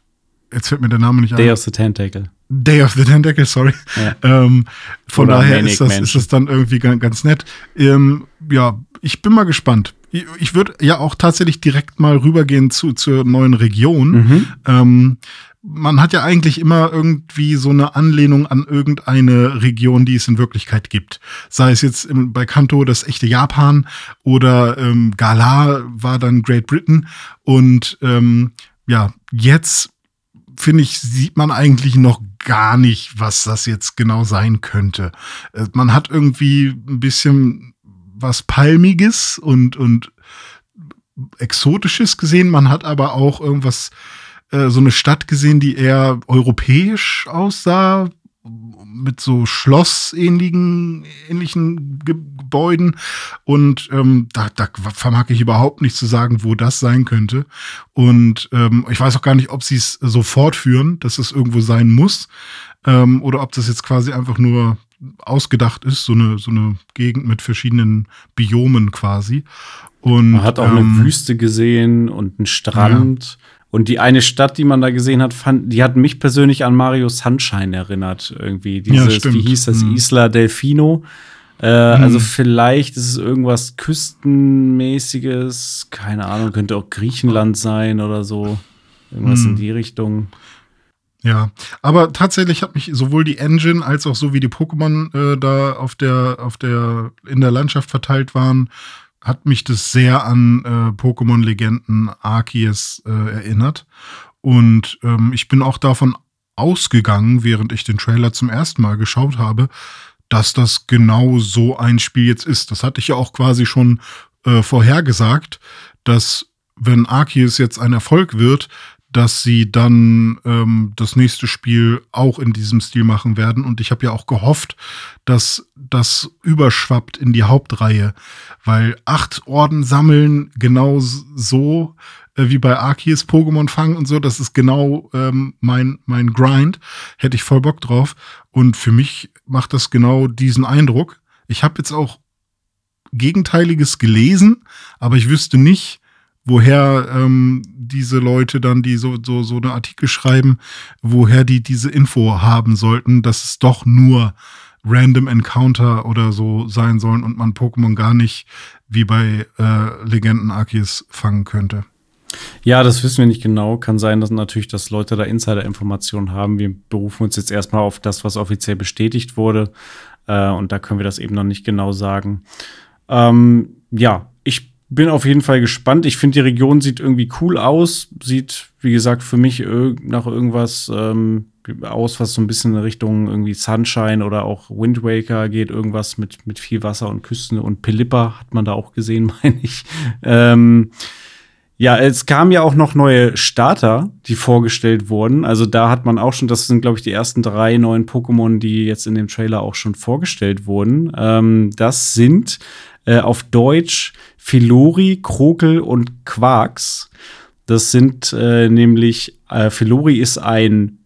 Speaker 2: jetzt fällt mir der Name nicht
Speaker 1: ein. Day of the Tentacle.
Speaker 2: Day of the Tentacle, sorry. Ja. Ähm, von Oder daher ist das, ist das dann irgendwie ganz, ganz nett. Ähm, ja, ich bin mal gespannt. Ich, würde ja auch tatsächlich direkt mal rübergehen zu, zur neuen Region.
Speaker 1: Mhm.
Speaker 2: Ähm, man hat ja eigentlich immer irgendwie so eine Anlehnung an irgendeine Region, die es in Wirklichkeit gibt. Sei es jetzt im, bei Kanto das echte Japan oder ähm, Galar war dann Great Britain. Und ähm, ja, jetzt finde ich, sieht man eigentlich noch gar nicht, was das jetzt genau sein könnte. Äh, Man hat irgendwie ein bisschen was Palmiges und, und Exotisches gesehen. Man hat aber auch irgendwas, äh, so eine Stadt gesehen, die eher europäisch aussah, mit so schlossähnlichen ähnlichen Ge Gebäuden. Und ähm, da, da vermag ich überhaupt nicht zu sagen, wo das sein könnte. Und ähm, ich weiß auch gar nicht, ob sie es so fortführen, dass es irgendwo sein muss. Ähm, oder ob das jetzt quasi einfach nur ausgedacht ist, so eine, so eine Gegend mit verschiedenen Biomen quasi. Und,
Speaker 1: Man hat auch
Speaker 2: ähm,
Speaker 1: eine Wüste gesehen und einen Strand. Und die eine Stadt, die man da gesehen hat, fand, die hat mich persönlich an Mario Sunshine erinnert. Irgendwie
Speaker 2: Ja,
Speaker 1: dieses,
Speaker 2: stimmt.
Speaker 1: wie hieß das,
Speaker 2: Mhm.
Speaker 1: Isla Delfino. Äh, Also vielleicht ist es irgendwas Küstenmäßiges, keine Ahnung, könnte auch Griechenland sein oder so. Irgendwas
Speaker 2: Mhm.
Speaker 1: in die Richtung.
Speaker 2: Ja, aber tatsächlich hat mich sowohl die Engine als auch so wie die Pokémon äh, da auf der, auf der, in der Landschaft verteilt waren, hat mich das sehr an äh, Pokémon-Legenden Arceus äh, erinnert. Und ähm, ich bin auch davon ausgegangen, während ich den Trailer zum ersten Mal geschaut habe, dass das genau so ein Spiel jetzt ist. Das hatte ich ja auch quasi schon äh, vorhergesagt, dass wenn Arceus jetzt ein Erfolg wird, dass sie dann ähm, das nächste Spiel auch in diesem Stil machen werden. Und ich habe ja auch gehofft, dass das überschwappt in die Hauptreihe, weil acht Orden sammeln genau so äh, wie bei Arceus Pokémon fangen und so, das ist genau ähm, mein, mein Grind. Hätte ich voll Bock drauf. Und für mich macht das genau diesen Eindruck. Ich habe jetzt auch Gegenteiliges gelesen, aber ich wüsste nicht, woher ähm, diese Leute dann, die so, so, so eine Artikel schreiben, woher die diese Info haben sollten, dass es doch nur Random Encounter oder so sein sollen und man Pokémon gar nicht wie bei äh, Legenden Arceus fangen könnte.
Speaker 1: Ja, das wissen wir nicht genau. Kann sein, dass natürlich, dass Leute da Insider-Informationen haben. Wir berufen uns jetzt erstmal auf das, was offiziell bestätigt wurde. Äh, und da können wir das eben noch nicht genau sagen. Ähm, ja, bin auf jeden Fall gespannt. Ich finde, die Region sieht irgendwie cool aus. Sieht, wie gesagt, für mich nach irgendwas ähm, aus, was so ein bisschen in Richtung irgendwie Sunshine oder auch Wind Waker geht. Irgendwas mit, mit viel Wasser und Küsten und Pilippa hat man da auch gesehen, <laughs> meine ich. Ähm, ja, es kamen ja auch noch neue Starter, die vorgestellt wurden. Also da hat man auch schon, das sind, glaube ich, die ersten drei neuen Pokémon, die jetzt in dem Trailer auch schon vorgestellt wurden. Ähm, das sind äh, auf Deutsch Filori, Krokel und Quarks. Das sind äh, nämlich, äh, Filori ist ein,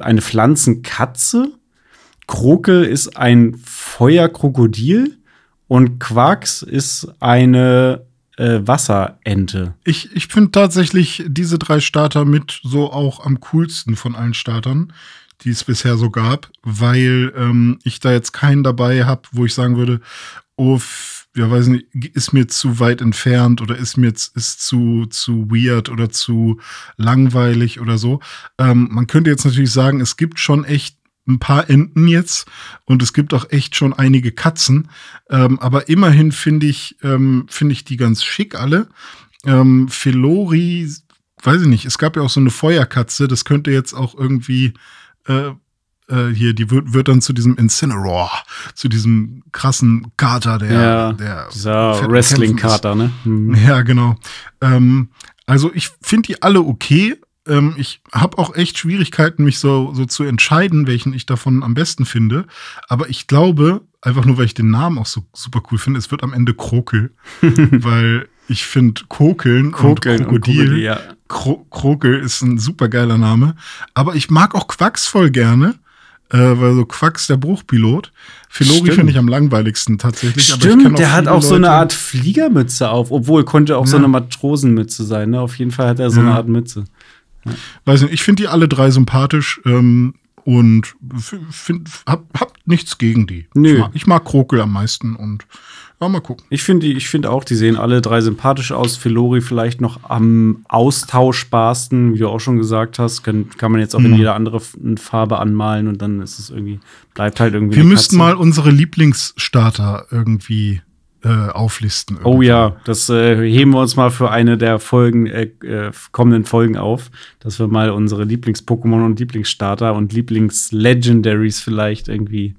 Speaker 1: eine Pflanzenkatze, Krokel ist ein Feuerkrokodil und Quarks ist eine äh, Wasserente.
Speaker 2: Ich, ich finde tatsächlich diese drei Starter mit so auch am coolsten von allen Startern, die es bisher so gab, weil ähm, ich da jetzt keinen dabei habe, wo ich sagen würde, oh, ja, weiß nicht, ist mir zu weit entfernt oder ist mir jetzt, ist zu, zu weird oder zu langweilig oder so. Ähm, man könnte jetzt natürlich sagen, es gibt schon echt ein paar Enten jetzt und es gibt auch echt schon einige Katzen. Ähm, aber immerhin finde ich, ähm, finde ich die ganz schick alle. Ähm, Filori, weiß ich nicht, es gab ja auch so eine Feuerkatze, das könnte jetzt auch irgendwie äh, äh, hier, die wird, wird dann zu diesem Incineroar, zu diesem krassen Kater, der,
Speaker 1: Ja,
Speaker 2: der
Speaker 1: Dieser Wrestling-Kater, ne? Hm.
Speaker 2: Ja, genau. Ähm, also ich finde die alle okay. Ähm, ich habe auch echt Schwierigkeiten, mich so, so zu entscheiden, welchen ich davon am besten finde. Aber ich glaube, einfach nur, weil ich den Namen auch so super cool finde, es wird am Ende Krokel. <laughs> weil ich finde Kokeln,
Speaker 1: Kokeln
Speaker 2: und
Speaker 1: und
Speaker 2: Krokodil,
Speaker 1: Krokodil, ja.
Speaker 2: Kro Krokel ist ein super geiler Name. Aber ich mag auch Quacks voll gerne. Äh, weil so Quacks der Bruchpilot. Filori finde ich am langweiligsten tatsächlich.
Speaker 1: Stimmt, der hat auch so eine
Speaker 2: Leute-
Speaker 1: Art Fliegermütze auf, obwohl könnte auch so
Speaker 2: Ja.
Speaker 1: eine Matrosenmütze sein, ne? Auf jeden Fall hat er so
Speaker 2: Ja.
Speaker 1: eine Art Mütze.
Speaker 2: Weiß nicht, ich finde die alle drei sympathisch ähm, und find, hab, hab nichts gegen die.
Speaker 1: Nö.
Speaker 2: Ich mag, ich mag Krokel am meisten und Aber mal gucken.
Speaker 1: Ich finde ich finde auch, die sehen alle drei sympathisch aus. Filori vielleicht noch am austauschbarsten, wie du auch schon gesagt hast. Kann, kann man jetzt auch mhm. in jeder andere Farbe anmalen und dann ist es irgendwie, bleibt halt irgendwie.
Speaker 2: Wir müssten mal unsere Lieblingsstarter irgendwie äh, auflisten.
Speaker 1: Irgendwie. Oh ja, das äh, heben wir uns mal für eine der Folgen, äh, äh kommenden Folgen auf, dass wir mal unsere Lieblings-Pokémon und Lieblingsstarter und Lieblings-Legendaries vielleicht irgendwie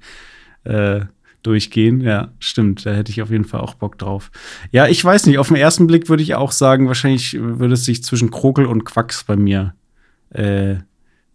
Speaker 1: äh, durchgehen. Ja, stimmt. Da hätte ich auf jeden Fall auch Bock drauf. Ja, ich weiß nicht. Auf den ersten Blick würde ich auch sagen, wahrscheinlich würde es sich zwischen Krokel und Quacks bei mir äh,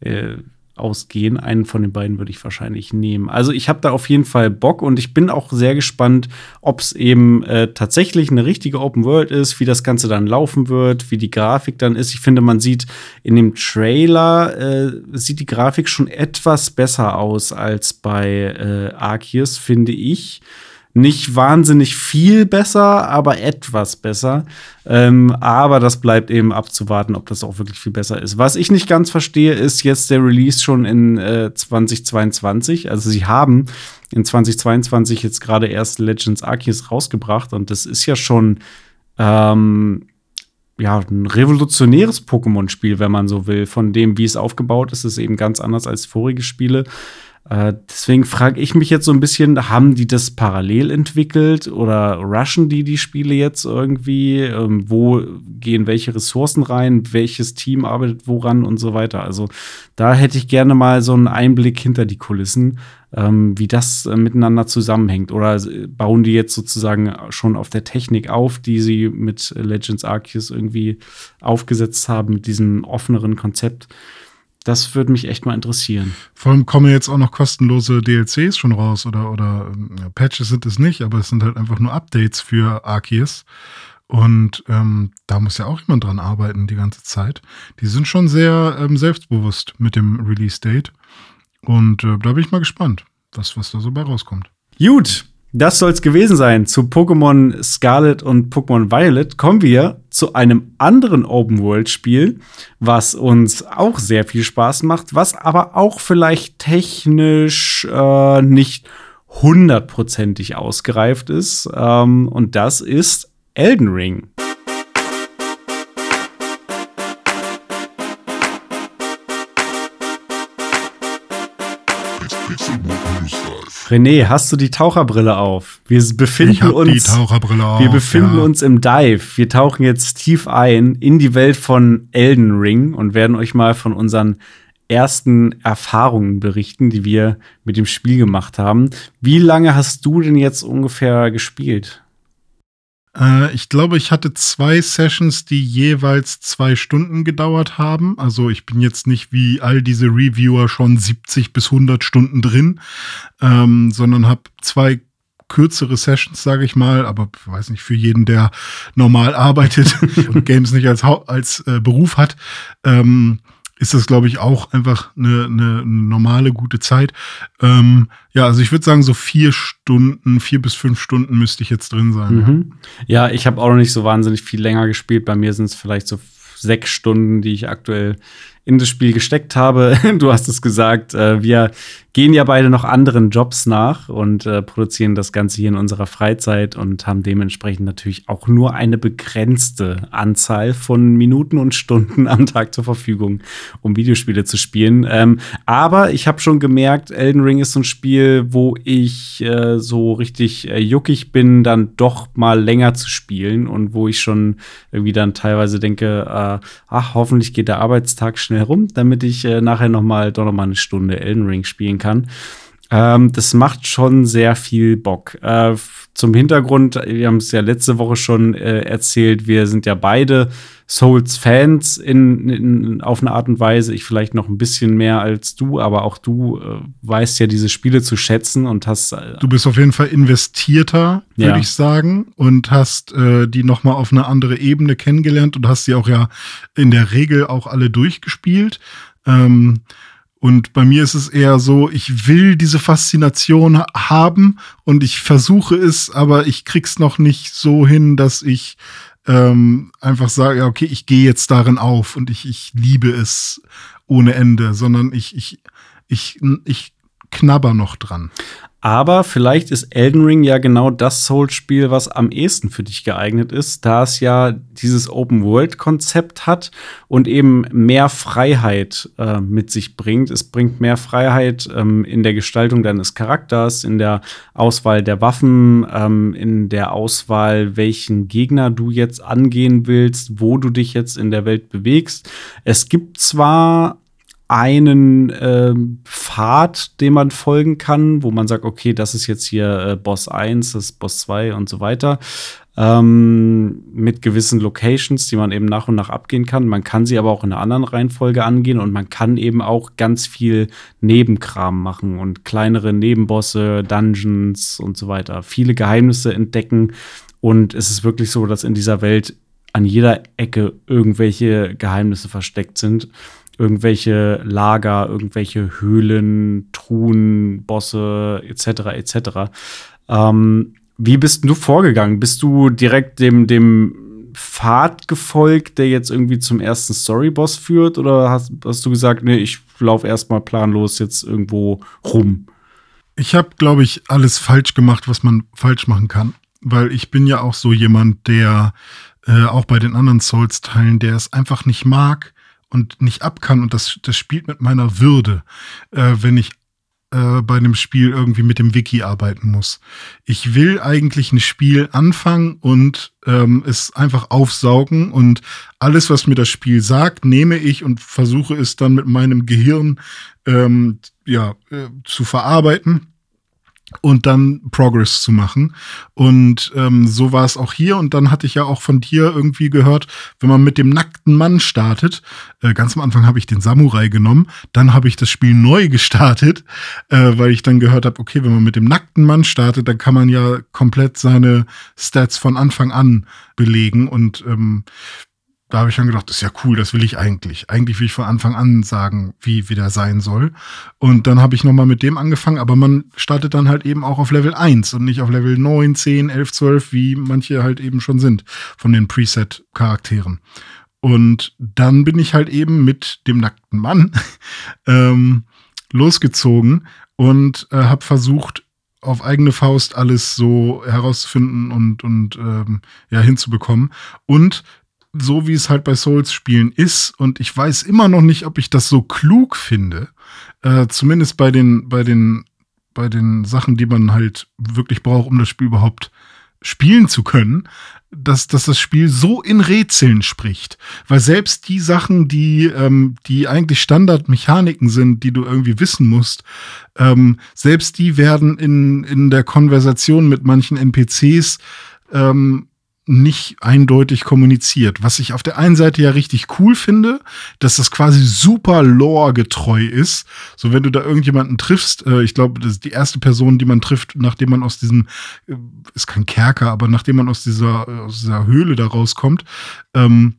Speaker 1: äh, ausgehen. Einen von den beiden würde ich wahrscheinlich nehmen. Also ich habe da auf jeden Fall Bock und ich bin auch sehr gespannt, ob es eben äh, tatsächlich eine richtige Open World ist, wie das Ganze dann laufen wird, wie die Grafik dann ist. Ich finde, man sieht in dem Trailer äh, sieht die Grafik schon etwas besser aus als bei äh, Arceus, finde ich nicht wahnsinnig viel besser, aber etwas besser. Ähm, aber das bleibt eben abzuwarten, ob das auch wirklich viel besser ist. Was ich nicht ganz verstehe, ist jetzt der Release schon in äh, 2022. Also sie haben in 2022 jetzt gerade erst Legends Arceus rausgebracht und das ist ja schon ähm, ja, ein revolutionäres Pokémon-Spiel, wenn man so will. Von dem, wie es aufgebaut ist, ist eben ganz anders als vorige Spiele. Äh, deswegen frage ich mich jetzt so ein bisschen, haben die das parallel entwickelt oder rushen die die Spiele jetzt irgendwie? Ähm, wo gehen welche Ressourcen rein? Welches Team arbeitet woran und so weiter? Also da hätte ich gerne mal so einen Einblick hinter die Kulissen, ähm, wie das äh, miteinander zusammenhängt. Oder bauen die jetzt sozusagen schon auf der Technik auf, die sie mit Legends Arceus irgendwie aufgesetzt haben, mit diesem offeneren Konzept? Das würde mich echt mal interessieren.
Speaker 2: Vor allem kommen jetzt auch noch kostenlose DLCs schon raus oder, oder ja, Patches sind es nicht, aber es sind halt einfach nur Updates für Arceus. Und ähm, da muss ja auch jemand dran arbeiten die ganze Zeit. Die sind schon sehr ähm, selbstbewusst mit dem Release-Date. Und äh, da bin ich mal gespannt, was, was da so bei rauskommt.
Speaker 1: Gut, das soll es gewesen sein zu Pokémon Scarlet und Pokémon Violet. Kommen wir zu einem anderen Open-World-Spiel, was uns auch sehr viel Spaß macht, was aber auch vielleicht technisch äh, nicht hundertprozentig ausgereift ist. Ähm, und das ist Elden Ring. René, hast du die Taucherbrille auf? Wir befinden uns.
Speaker 2: Auf,
Speaker 1: wir befinden ja. uns im Dive. Wir tauchen jetzt tief ein in die Welt von Elden Ring und werden euch mal von unseren ersten Erfahrungen berichten, die wir mit dem Spiel gemacht haben. Wie lange hast du denn jetzt ungefähr gespielt?
Speaker 2: Äh, ich glaube, ich hatte zwei Sessions, die jeweils zwei Stunden gedauert haben. Also ich bin jetzt nicht wie all diese Reviewer schon 70 bis 100 Stunden drin, ähm, sondern habe zwei kürzere Sessions, sage ich mal, aber weiß nicht, für jeden, der normal arbeitet <laughs> und Games nicht als, als äh, Beruf hat, ähm, ist das, glaube ich, auch einfach eine, eine normale, gute Zeit. Ähm, ja, also ich würde sagen, so vier Stunden, vier bis fünf Stunden müsste ich jetzt drin sein.
Speaker 1: Mhm. Ja, ich habe auch noch nicht so wahnsinnig viel länger gespielt. Bei mir sind es vielleicht so sechs Stunden, die ich aktuell in das Spiel gesteckt habe. <laughs> Du hast es gesagt, äh, wir gehen ja beide noch anderen Jobs nach und äh, produzieren das Ganze hier in unserer Freizeit und haben dementsprechend natürlich auch nur eine begrenzte Anzahl von Minuten und Stunden am Tag zur Verfügung, um Videospiele zu spielen. Ähm, aber ich habe schon gemerkt, Elden Ring ist so ein Spiel, wo ich äh, so richtig äh, juckig bin, dann doch mal länger zu spielen und wo ich schon irgendwie dann teilweise denke, äh, ach, hoffentlich geht der Arbeitstag schnell schnell rum, damit ich äh, nachher noch mal doch noch mal eine Stunde Elden Ring spielen kann. Ähm, das macht schon sehr viel Bock. Äh, zum Hintergrund, wir haben es ja letzte Woche schon äh, erzählt, wir sind ja beide Souls-Fans in, in, auf eine Art und Weise. Ich vielleicht noch ein bisschen mehr als du, aber auch du äh, weißt ja diese Spiele zu schätzen und hast. Äh,
Speaker 2: du bist auf jeden Fall investierter, würde ja. ich sagen, und hast äh, die noch mal auf eine andere Ebene kennengelernt und hast sie auch ja in der Regel auch alle durchgespielt. Ähm, und bei mir ist es eher so, ich will diese Faszination haben und ich versuche es, aber ich krieg's noch nicht so hin, dass ich ähm, einfach sage, ja, okay, ich gehe jetzt darin auf und ich, ich liebe es ohne Ende, sondern ich, ich, ich, ich knabber noch dran.
Speaker 1: Aber vielleicht ist Elden Ring ja genau das Souls-Spiel, was am ehesten für dich geeignet ist, da es ja dieses Open-World-Konzept hat und eben mehr Freiheit äh, mit sich bringt. Es bringt mehr Freiheit ähm, in der Gestaltung deines Charakters, in der Auswahl der Waffen, ähm, in der Auswahl, welchen Gegner du jetzt angehen willst, wo du dich jetzt in der Welt bewegst. Es gibt zwar einen äh, Pfad, dem man folgen kann, wo man sagt, okay, das ist jetzt hier äh, Boss 1, das ist Boss 2 und so weiter. Ähm, mit gewissen Locations, die man eben nach und nach abgehen kann. Man kann sie aber auch in einer anderen Reihenfolge angehen und man kann eben auch ganz viel Nebenkram machen und kleinere Nebenbosse, Dungeons und so weiter. Viele Geheimnisse entdecken und es ist wirklich so, dass in dieser Welt an jeder Ecke irgendwelche Geheimnisse versteckt sind irgendwelche Lager, irgendwelche Höhlen, Truhen, Bosse etc. etc. Ähm, wie bist du vorgegangen? Bist du direkt dem, dem Pfad gefolgt, der jetzt irgendwie zum ersten Storyboss führt? Oder hast, hast du gesagt, nee, ich laufe erstmal planlos jetzt irgendwo rum?
Speaker 2: Ich habe, glaube ich, alles falsch gemacht, was man falsch machen kann. Weil ich bin ja auch so jemand, der äh, auch bei den anderen Souls-Teilen, der es einfach nicht mag, und nicht ab kann und das, das spielt mit meiner Würde, äh, wenn ich äh, bei einem Spiel irgendwie mit dem Wiki arbeiten muss. Ich will eigentlich ein Spiel anfangen und ähm, es einfach aufsaugen und alles, was mir das Spiel sagt, nehme ich und versuche es dann mit meinem Gehirn ähm, ja, äh, zu verarbeiten und dann Progress zu machen. Und ähm, so war es auch hier. Und dann hatte ich ja auch von dir irgendwie gehört, wenn man mit dem nackten Mann startet, äh, ganz am Anfang habe ich den Samurai genommen, dann habe ich das Spiel neu <laughs> gestartet, äh, weil ich dann gehört habe, okay, wenn man mit dem nackten Mann startet, dann kann man ja komplett seine Stats von Anfang an belegen. Und ähm, da habe ich dann gedacht, das ist ja cool, das will ich eigentlich. Eigentlich will ich von Anfang an sagen, wie, wie der sein soll. Und dann habe ich nochmal mit dem angefangen, aber man startet dann halt eben auch auf Level 1 und nicht auf Level 9, 10, 11, 12, wie manche halt eben schon sind von den Preset-Charakteren. Und dann bin ich halt eben mit dem nackten Mann <laughs> ähm, losgezogen und äh, habe versucht, auf eigene Faust alles so herauszufinden und, und ähm, ja, hinzubekommen. Und so wie es halt bei Souls-Spielen ist. Und ich weiß immer noch nicht, ob ich das so klug finde. Äh, zumindest bei den, bei den, bei den Sachen, die man halt wirklich braucht, um das Spiel überhaupt spielen zu können, dass, dass das Spiel so in Rätseln spricht. Weil selbst die Sachen, die, ähm, die eigentlich Standardmechaniken sind, die du irgendwie wissen musst, ähm, selbst die werden in, in der Konversation mit manchen NPCs ähm, nicht eindeutig kommuniziert. Was ich auf der einen Seite ja richtig cool finde, dass das quasi super lore-getreu ist. So, wenn du da irgendjemanden triffst, äh, ich glaube, das ist die erste Person, die man trifft, nachdem man aus diesem, äh, ist kein Kerker, aber nachdem man aus dieser, aus dieser Höhle da rauskommt, ähm,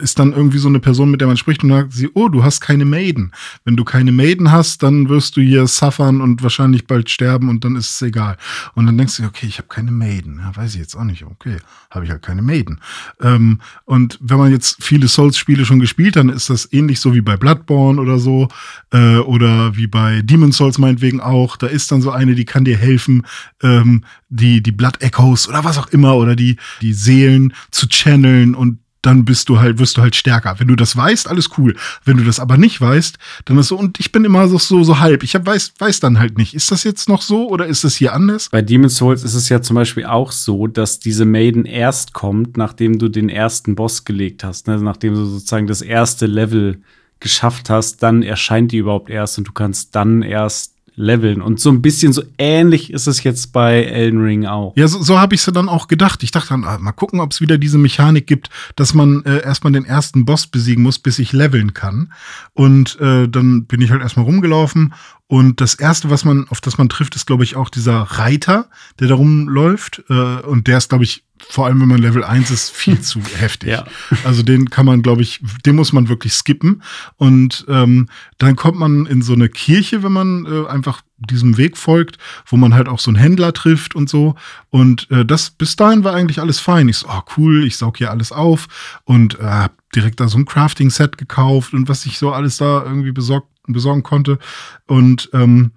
Speaker 2: ist dann irgendwie so eine Person, mit der man spricht und sagt sie, oh, du hast keine Maiden. Wenn du keine Maiden hast, dann wirst du hier suffern und wahrscheinlich bald sterben und dann ist es egal. Und dann denkst du, okay, ich habe keine Maiden. Ja, weiß ich jetzt auch nicht. Okay, habe ich halt keine Maiden. Ähm, und wenn man jetzt viele Souls-Spiele schon gespielt hat, dann ist das ähnlich so wie bei Bloodborne oder so äh, oder wie bei Demon Souls meinetwegen auch. Da ist dann so eine, die kann dir helfen, ähm, die, die Blood Echoes oder was auch immer oder die, die Seelen zu channeln und dann bist du halt, wirst du halt stärker. Wenn du das weißt, alles cool. Wenn du das aber nicht weißt, dann ist so, und ich bin immer so, so, so halb. Ich hab, weiß, weiß dann halt nicht. Ist das jetzt noch so oder ist das hier anders?
Speaker 1: Bei Demon's Souls ist es ja zum Beispiel auch so, dass diese Maiden erst kommt, nachdem du den ersten Boss gelegt hast. Ne? Nachdem du sozusagen das erste Level geschafft hast, dann erscheint die überhaupt erst und du kannst dann erst leveln. Und so ein bisschen so ähnlich ist es jetzt bei Elden Ring auch.
Speaker 2: Ja, so, so habe ich es dann auch gedacht. Ich dachte dann, ah, mal gucken, ob es wieder diese Mechanik gibt, dass man äh, erstmal den ersten Boss besiegen muss, bis ich leveln kann. Und äh, dann bin ich halt erstmal rumgelaufen. Und das erste, was man, auf das man trifft, ist, glaube ich, auch dieser Reiter, der da rumläuft. Äh, und der ist, glaube ich, vor allem wenn man Level 1 ist, viel <laughs> zu heftig. Ja. Also den kann man, glaube ich, den muss man wirklich skippen. Und ähm, dann kommt man in so eine Kirche, wenn man äh, einfach diesem Weg folgt, wo man halt auch so einen Händler trifft und so. Und äh, das bis dahin war eigentlich alles fein. Ich so, oh cool, ich saug hier alles auf und äh, direkt da so ein Crafting-Set gekauft und was ich so alles da irgendwie besorgt, besorgen konnte. Und ähm,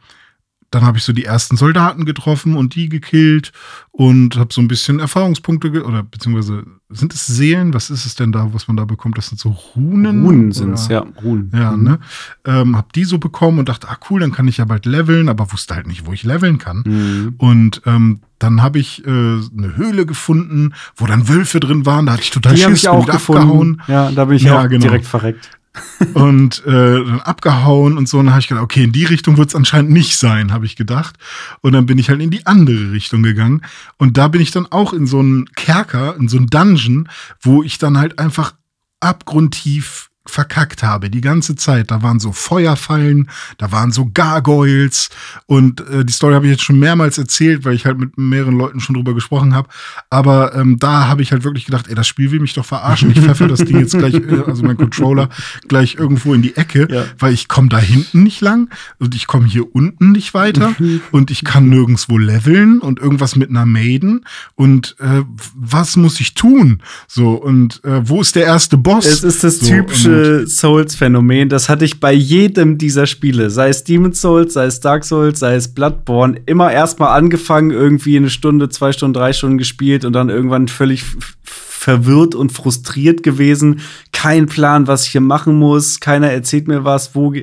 Speaker 2: dann habe ich so die ersten Soldaten getroffen und die gekillt und habe so ein bisschen Erfahrungspunkte oder beziehungsweise sind es Seelen? Was ist es denn da, was man da bekommt? Das sind so Runen.
Speaker 1: Runen sind es, ja, Runen.
Speaker 2: Ja, mhm. ne? Ähm, hab die so bekommen und dachte, ah cool, dann kann ich ja bald leveln, aber wusste halt nicht, wo ich leveln kann. Mhm. Und ähm, dann habe ich äh, eine Höhle gefunden, wo dann Wölfe drin waren. Da hatte ich total
Speaker 1: die Schiss, ich auch gefunden. abgehauen. Ja, da bin ich ja, auch genau. direkt verreckt
Speaker 2: und äh, dann abgehauen und so. Und dann habe ich gedacht, okay, in die Richtung wird es anscheinend nicht sein, habe ich gedacht. Und dann bin ich halt in die andere Richtung gegangen. Und da bin ich dann auch in so einen Kerker, in so einen Dungeon, wo ich dann halt einfach abgrundtief verkackt habe, die ganze Zeit. Da waren so Feuerfallen, da waren so Gargoyles und äh, die Story habe ich jetzt schon mehrmals erzählt, weil ich halt mit mehreren Leuten schon drüber gesprochen habe. Aber ähm, da habe ich halt wirklich gedacht, ey, das Spiel will mich doch verarschen. Ich pfeffe das Ding jetzt gleich, äh, also mein Controller, gleich irgendwo in die Ecke, ja. weil ich komme da hinten nicht lang und ich komme hier unten nicht weiter und ich kann nirgendwo leveln und irgendwas mit einer Maiden und äh, was muss ich tun? So und äh, wo ist der erste Boss?
Speaker 1: Es ist das
Speaker 2: so,
Speaker 1: typische Souls-Phänomen. Das hatte ich bei jedem dieser Spiele. Sei es Demon's Souls, sei es Dark Souls, sei es Bloodborne. Immer erstmal angefangen, irgendwie eine Stunde, zwei Stunden, drei Stunden gespielt und dann irgendwann völlig verwirrt und frustriert gewesen. Kein Plan, was ich hier machen muss. Keiner erzählt mir was, wo.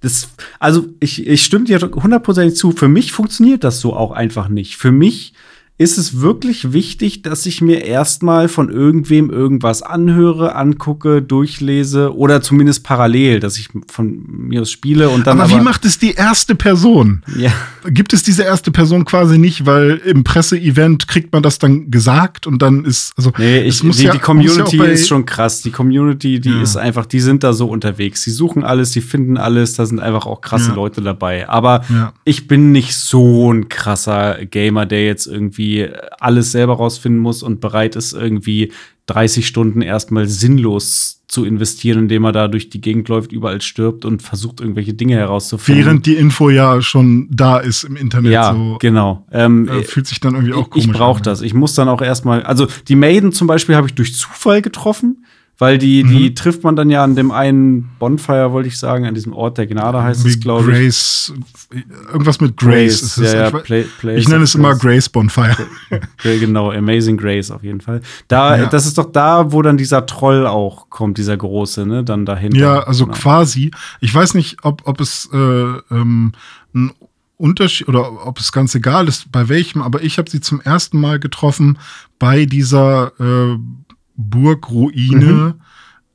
Speaker 1: Das, also, ich, ich stimme dir hundertprozentig zu. Für mich funktioniert das so auch einfach nicht. Für mich ist es wirklich wichtig, dass ich mir erstmal von irgendwem irgendwas anhöre, angucke, durchlese oder zumindest parallel, dass ich von mir aus spiele und dann.
Speaker 2: Aber, aber wie macht es die erste Person?
Speaker 1: Ja.
Speaker 2: Gibt es diese erste Person quasi nicht, weil im Presseevent kriegt man das dann gesagt und dann ist also
Speaker 1: nee, ich, die, ja, die Community ja ist schon krass. Die Community, die ja. ist einfach, die sind da so unterwegs. Sie suchen alles, sie finden alles. Da sind einfach auch krasse Leute dabei. Aber ich bin nicht so ein krasser Gamer, der jetzt irgendwie irgendwie alles selber rausfinden muss und bereit ist, irgendwie 30 Stunden erstmal sinnlos zu investieren, indem er da durch die Gegend läuft, überall stirbt und versucht, irgendwelche Dinge herauszufinden.
Speaker 2: Während die Info ja schon da ist im Internet.
Speaker 1: Ja, so, genau. Ähm,
Speaker 2: äh, fühlt sich dann irgendwie auch komisch
Speaker 1: Ich brauche das. Ich muss dann auch erstmal, also die Maiden zum Beispiel habe ich durch Zufall getroffen. Weil die, mhm. die trifft man dann ja an dem einen Bonfire, wollte ich sagen, an diesem Ort der Gnade heißt Wie es, glaube ich.
Speaker 2: Grace, irgendwas mit Grace. Grace ist es.
Speaker 1: Ja, ja,
Speaker 2: ich, Play, ich nenne es immer Grace Bonfire.
Speaker 1: genau, Amazing Grace auf jeden Fall. Da, ja. Das ist doch da, wo dann dieser Troll auch kommt, dieser große, ne? Dann dahinter.
Speaker 2: Ja, also genau. quasi. Ich weiß nicht, ob, ob es äh, ähm, ein Unterschied oder ob es ganz egal ist, bei welchem, aber ich habe sie zum ersten Mal getroffen bei dieser äh, Burgruine. Mhm.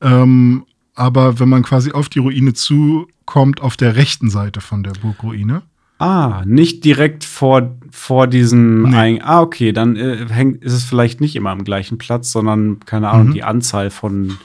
Speaker 2: Ähm, aber wenn man quasi auf die Ruine zukommt, auf der rechten Seite von der Burgruine.
Speaker 1: Ah, nicht direkt vor, vor diesem. Nee. ah, okay, dann äh, hängt, ist es vielleicht nicht immer am gleichen Platz, sondern, keine Ahnung, mhm. die Anzahl von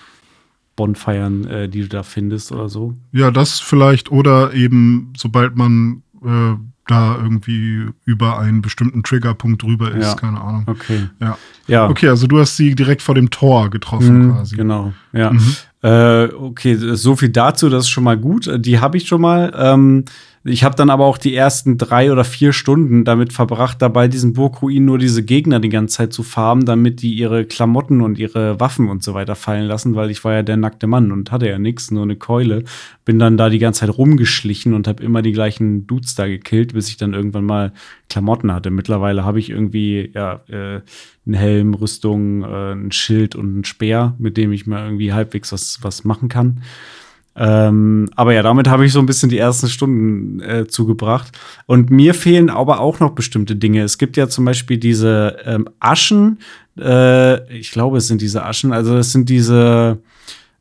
Speaker 1: Bonfeiern, äh, die du da findest oder so.
Speaker 2: Ja, das vielleicht. Oder eben, sobald man äh, da irgendwie über einen bestimmten Triggerpunkt drüber ist, ja. keine Ahnung.
Speaker 1: Okay.
Speaker 2: Ja. ja. Okay, also du hast sie direkt vor dem Tor getroffen
Speaker 1: mhm, quasi. Genau, ja. Mhm. Äh, okay, so viel dazu, das ist schon mal gut. Die habe ich schon mal. Ähm, ich habe dann aber auch die ersten drei oder vier Stunden damit verbracht, dabei diesen Burgruinen nur diese Gegner die ganze Zeit zu farmen, damit die ihre Klamotten und ihre Waffen und so weiter fallen lassen, weil ich war ja der nackte Mann und hatte ja nichts, nur eine Keule. Bin dann da die ganze Zeit rumgeschlichen und habe immer die gleichen Dudes da gekillt, bis ich dann irgendwann mal Klamotten hatte. Mittlerweile habe ich irgendwie ja äh, einen Helm, Rüstung, äh, ein Schild und ein Speer, mit dem ich mal irgendwie halbwegs was, was machen kann. Ähm, aber ja, damit habe ich so ein bisschen die ersten Stunden äh, zugebracht. Und mir fehlen aber auch noch bestimmte Dinge. Es gibt ja zum Beispiel diese ähm, Aschen. Äh, ich glaube, es sind diese Aschen. Also es sind diese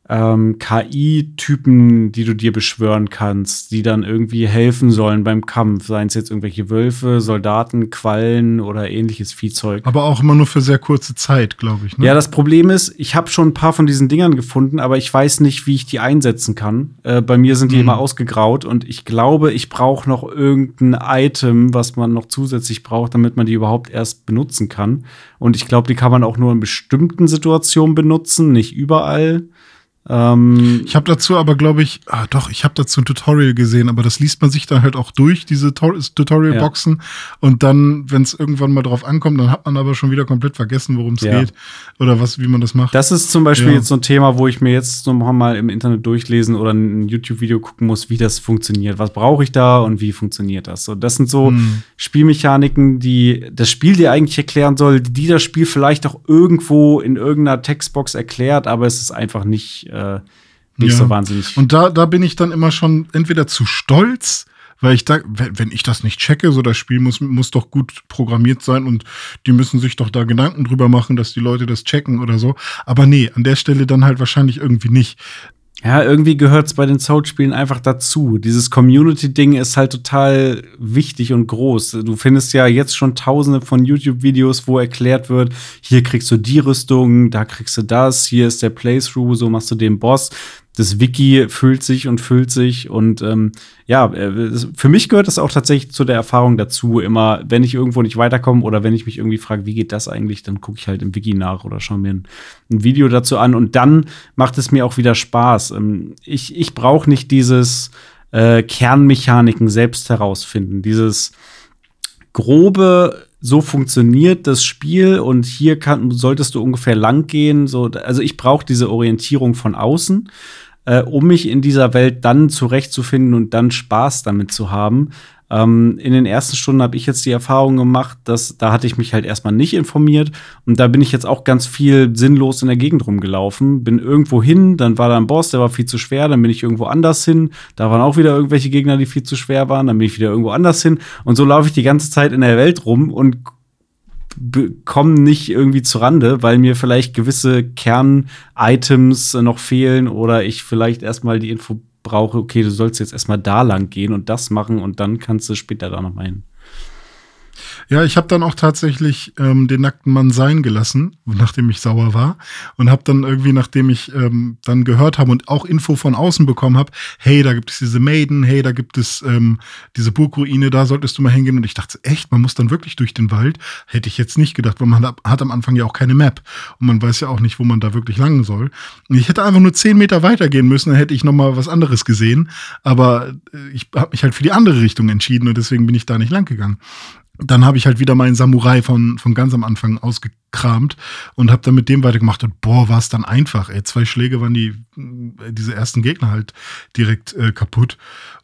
Speaker 1: ähm, KI-Typen, die du dir beschwören kannst, die dann irgendwie helfen sollen beim Kampf. Seien es jetzt irgendwelche Wölfe, Soldaten, Quallen oder ähnliches Viehzeug.
Speaker 2: Aber auch immer nur für sehr kurze Zeit, glaube ich.
Speaker 1: Ne? Ja, das Problem ist, ich habe schon ein paar von diesen Dingern gefunden, aber ich weiß nicht, wie ich die einsetzen kann. Äh, bei mir sind die mhm. immer ausgegraut und ich glaube, ich brauche noch irgendein Item, was man noch zusätzlich braucht, damit man die überhaupt erst benutzen kann. Und ich glaube, die kann man auch nur in bestimmten Situationen benutzen, nicht überall.
Speaker 2: Ähm, ich habe dazu aber, glaube ich, ah, doch, ich habe dazu ein Tutorial gesehen, aber das liest man sich dann halt auch durch, diese Tutorial-Boxen. Ja. Und dann, wenn es irgendwann mal drauf ankommt, dann hat man aber schon wieder komplett vergessen, worum es ja. geht oder was, wie man das macht.
Speaker 1: Das ist zum Beispiel ja. jetzt so ein Thema, wo ich mir jetzt noch mal im Internet durchlesen oder ein YouTube-Video gucken muss, wie das funktioniert. Was brauche ich da und wie funktioniert das? So, das sind so hm. Spielmechaniken, die das Spiel dir eigentlich erklären soll, die das Spiel vielleicht auch irgendwo in irgendeiner Textbox erklärt, aber es ist einfach nicht äh, nicht ja. so wahnsinnig.
Speaker 2: Und da, da bin ich dann immer schon entweder zu stolz, weil ich da, wenn ich das nicht checke, so das Spiel muss, muss doch gut programmiert sein und die müssen sich doch da Gedanken drüber machen, dass die Leute das checken oder so. Aber nee, an der Stelle dann halt wahrscheinlich irgendwie nicht.
Speaker 1: Ja, irgendwie gehört es bei den Soul-Spielen einfach dazu. Dieses Community-Ding ist halt total wichtig und groß. Du findest ja jetzt schon tausende von YouTube-Videos, wo erklärt wird, hier kriegst du die Rüstung, da kriegst du das, hier ist der Playthrough, so machst du den Boss das Wiki füllt sich und füllt sich. Und ähm, ja, äh, für mich gehört das auch tatsächlich zu der Erfahrung dazu. Immer, wenn ich irgendwo nicht weiterkomme oder wenn ich mich irgendwie frage, wie geht das eigentlich, dann gucke ich halt im Wiki nach oder schaue mir ein, ein, Video dazu an. Und dann macht es mir auch wieder Spaß. Ähm, ich ich brauche nicht dieses äh, Kernmechaniken selbst herausfinden. Dieses grobe so funktioniert das Spiel und hier kann, solltest du ungefähr lang gehen. So, also ich brauche diese Orientierung von außen äh, um mich in dieser Welt dann zurechtzufinden und dann Spaß damit zu haben. Ähm, in den ersten Stunden habe ich jetzt die Erfahrung gemacht, dass da hatte ich mich halt erstmal nicht informiert und da bin ich jetzt auch ganz viel sinnlos in der Gegend rumgelaufen. Bin irgendwo hin, dann war da ein Boss, der war viel zu schwer, dann bin ich irgendwo anders hin, da waren auch wieder irgendwelche Gegner, die viel zu schwer waren, dann bin ich wieder irgendwo anders hin und so laufe ich die ganze Zeit in der Welt rum und kommen nicht irgendwie zu Rande, weil mir vielleicht gewisse Kern-Items noch fehlen oder ich vielleicht erstmal die Info brauche, okay, du sollst jetzt erstmal da lang gehen und das machen und dann kannst du später da noch mal hin.
Speaker 2: Ja, ich habe dann auch tatsächlich ähm, den nackten Mann sein gelassen, nachdem ich sauer war. Und habe dann irgendwie, nachdem ich ähm, dann gehört habe und auch Info von außen bekommen habe, hey, da gibt es diese Maiden, hey, da gibt es ähm, diese Burgruine, da solltest du mal hingehen. Und ich dachte, echt, man muss dann wirklich durch den Wald? Hätte ich jetzt nicht gedacht, weil man hat, am Anfang ja auch keine Map. Und man weiß ja auch nicht, wo man da wirklich lang soll. Und ich hätte einfach nur zehn Meter weitergehen müssen, dann hätte ich noch mal was anderes gesehen. Aber äh, ich habe mich halt für die andere Richtung entschieden und deswegen bin ich da nicht lang gegangen dann habe ich halt wieder meinen Samurai von, von ganz am Anfang ausgekramt und habe dann mit dem weitergemacht und boah, war es dann einfach. Ey, zwei Schläge waren die, äh, diese ersten Gegner halt direkt äh, kaputt.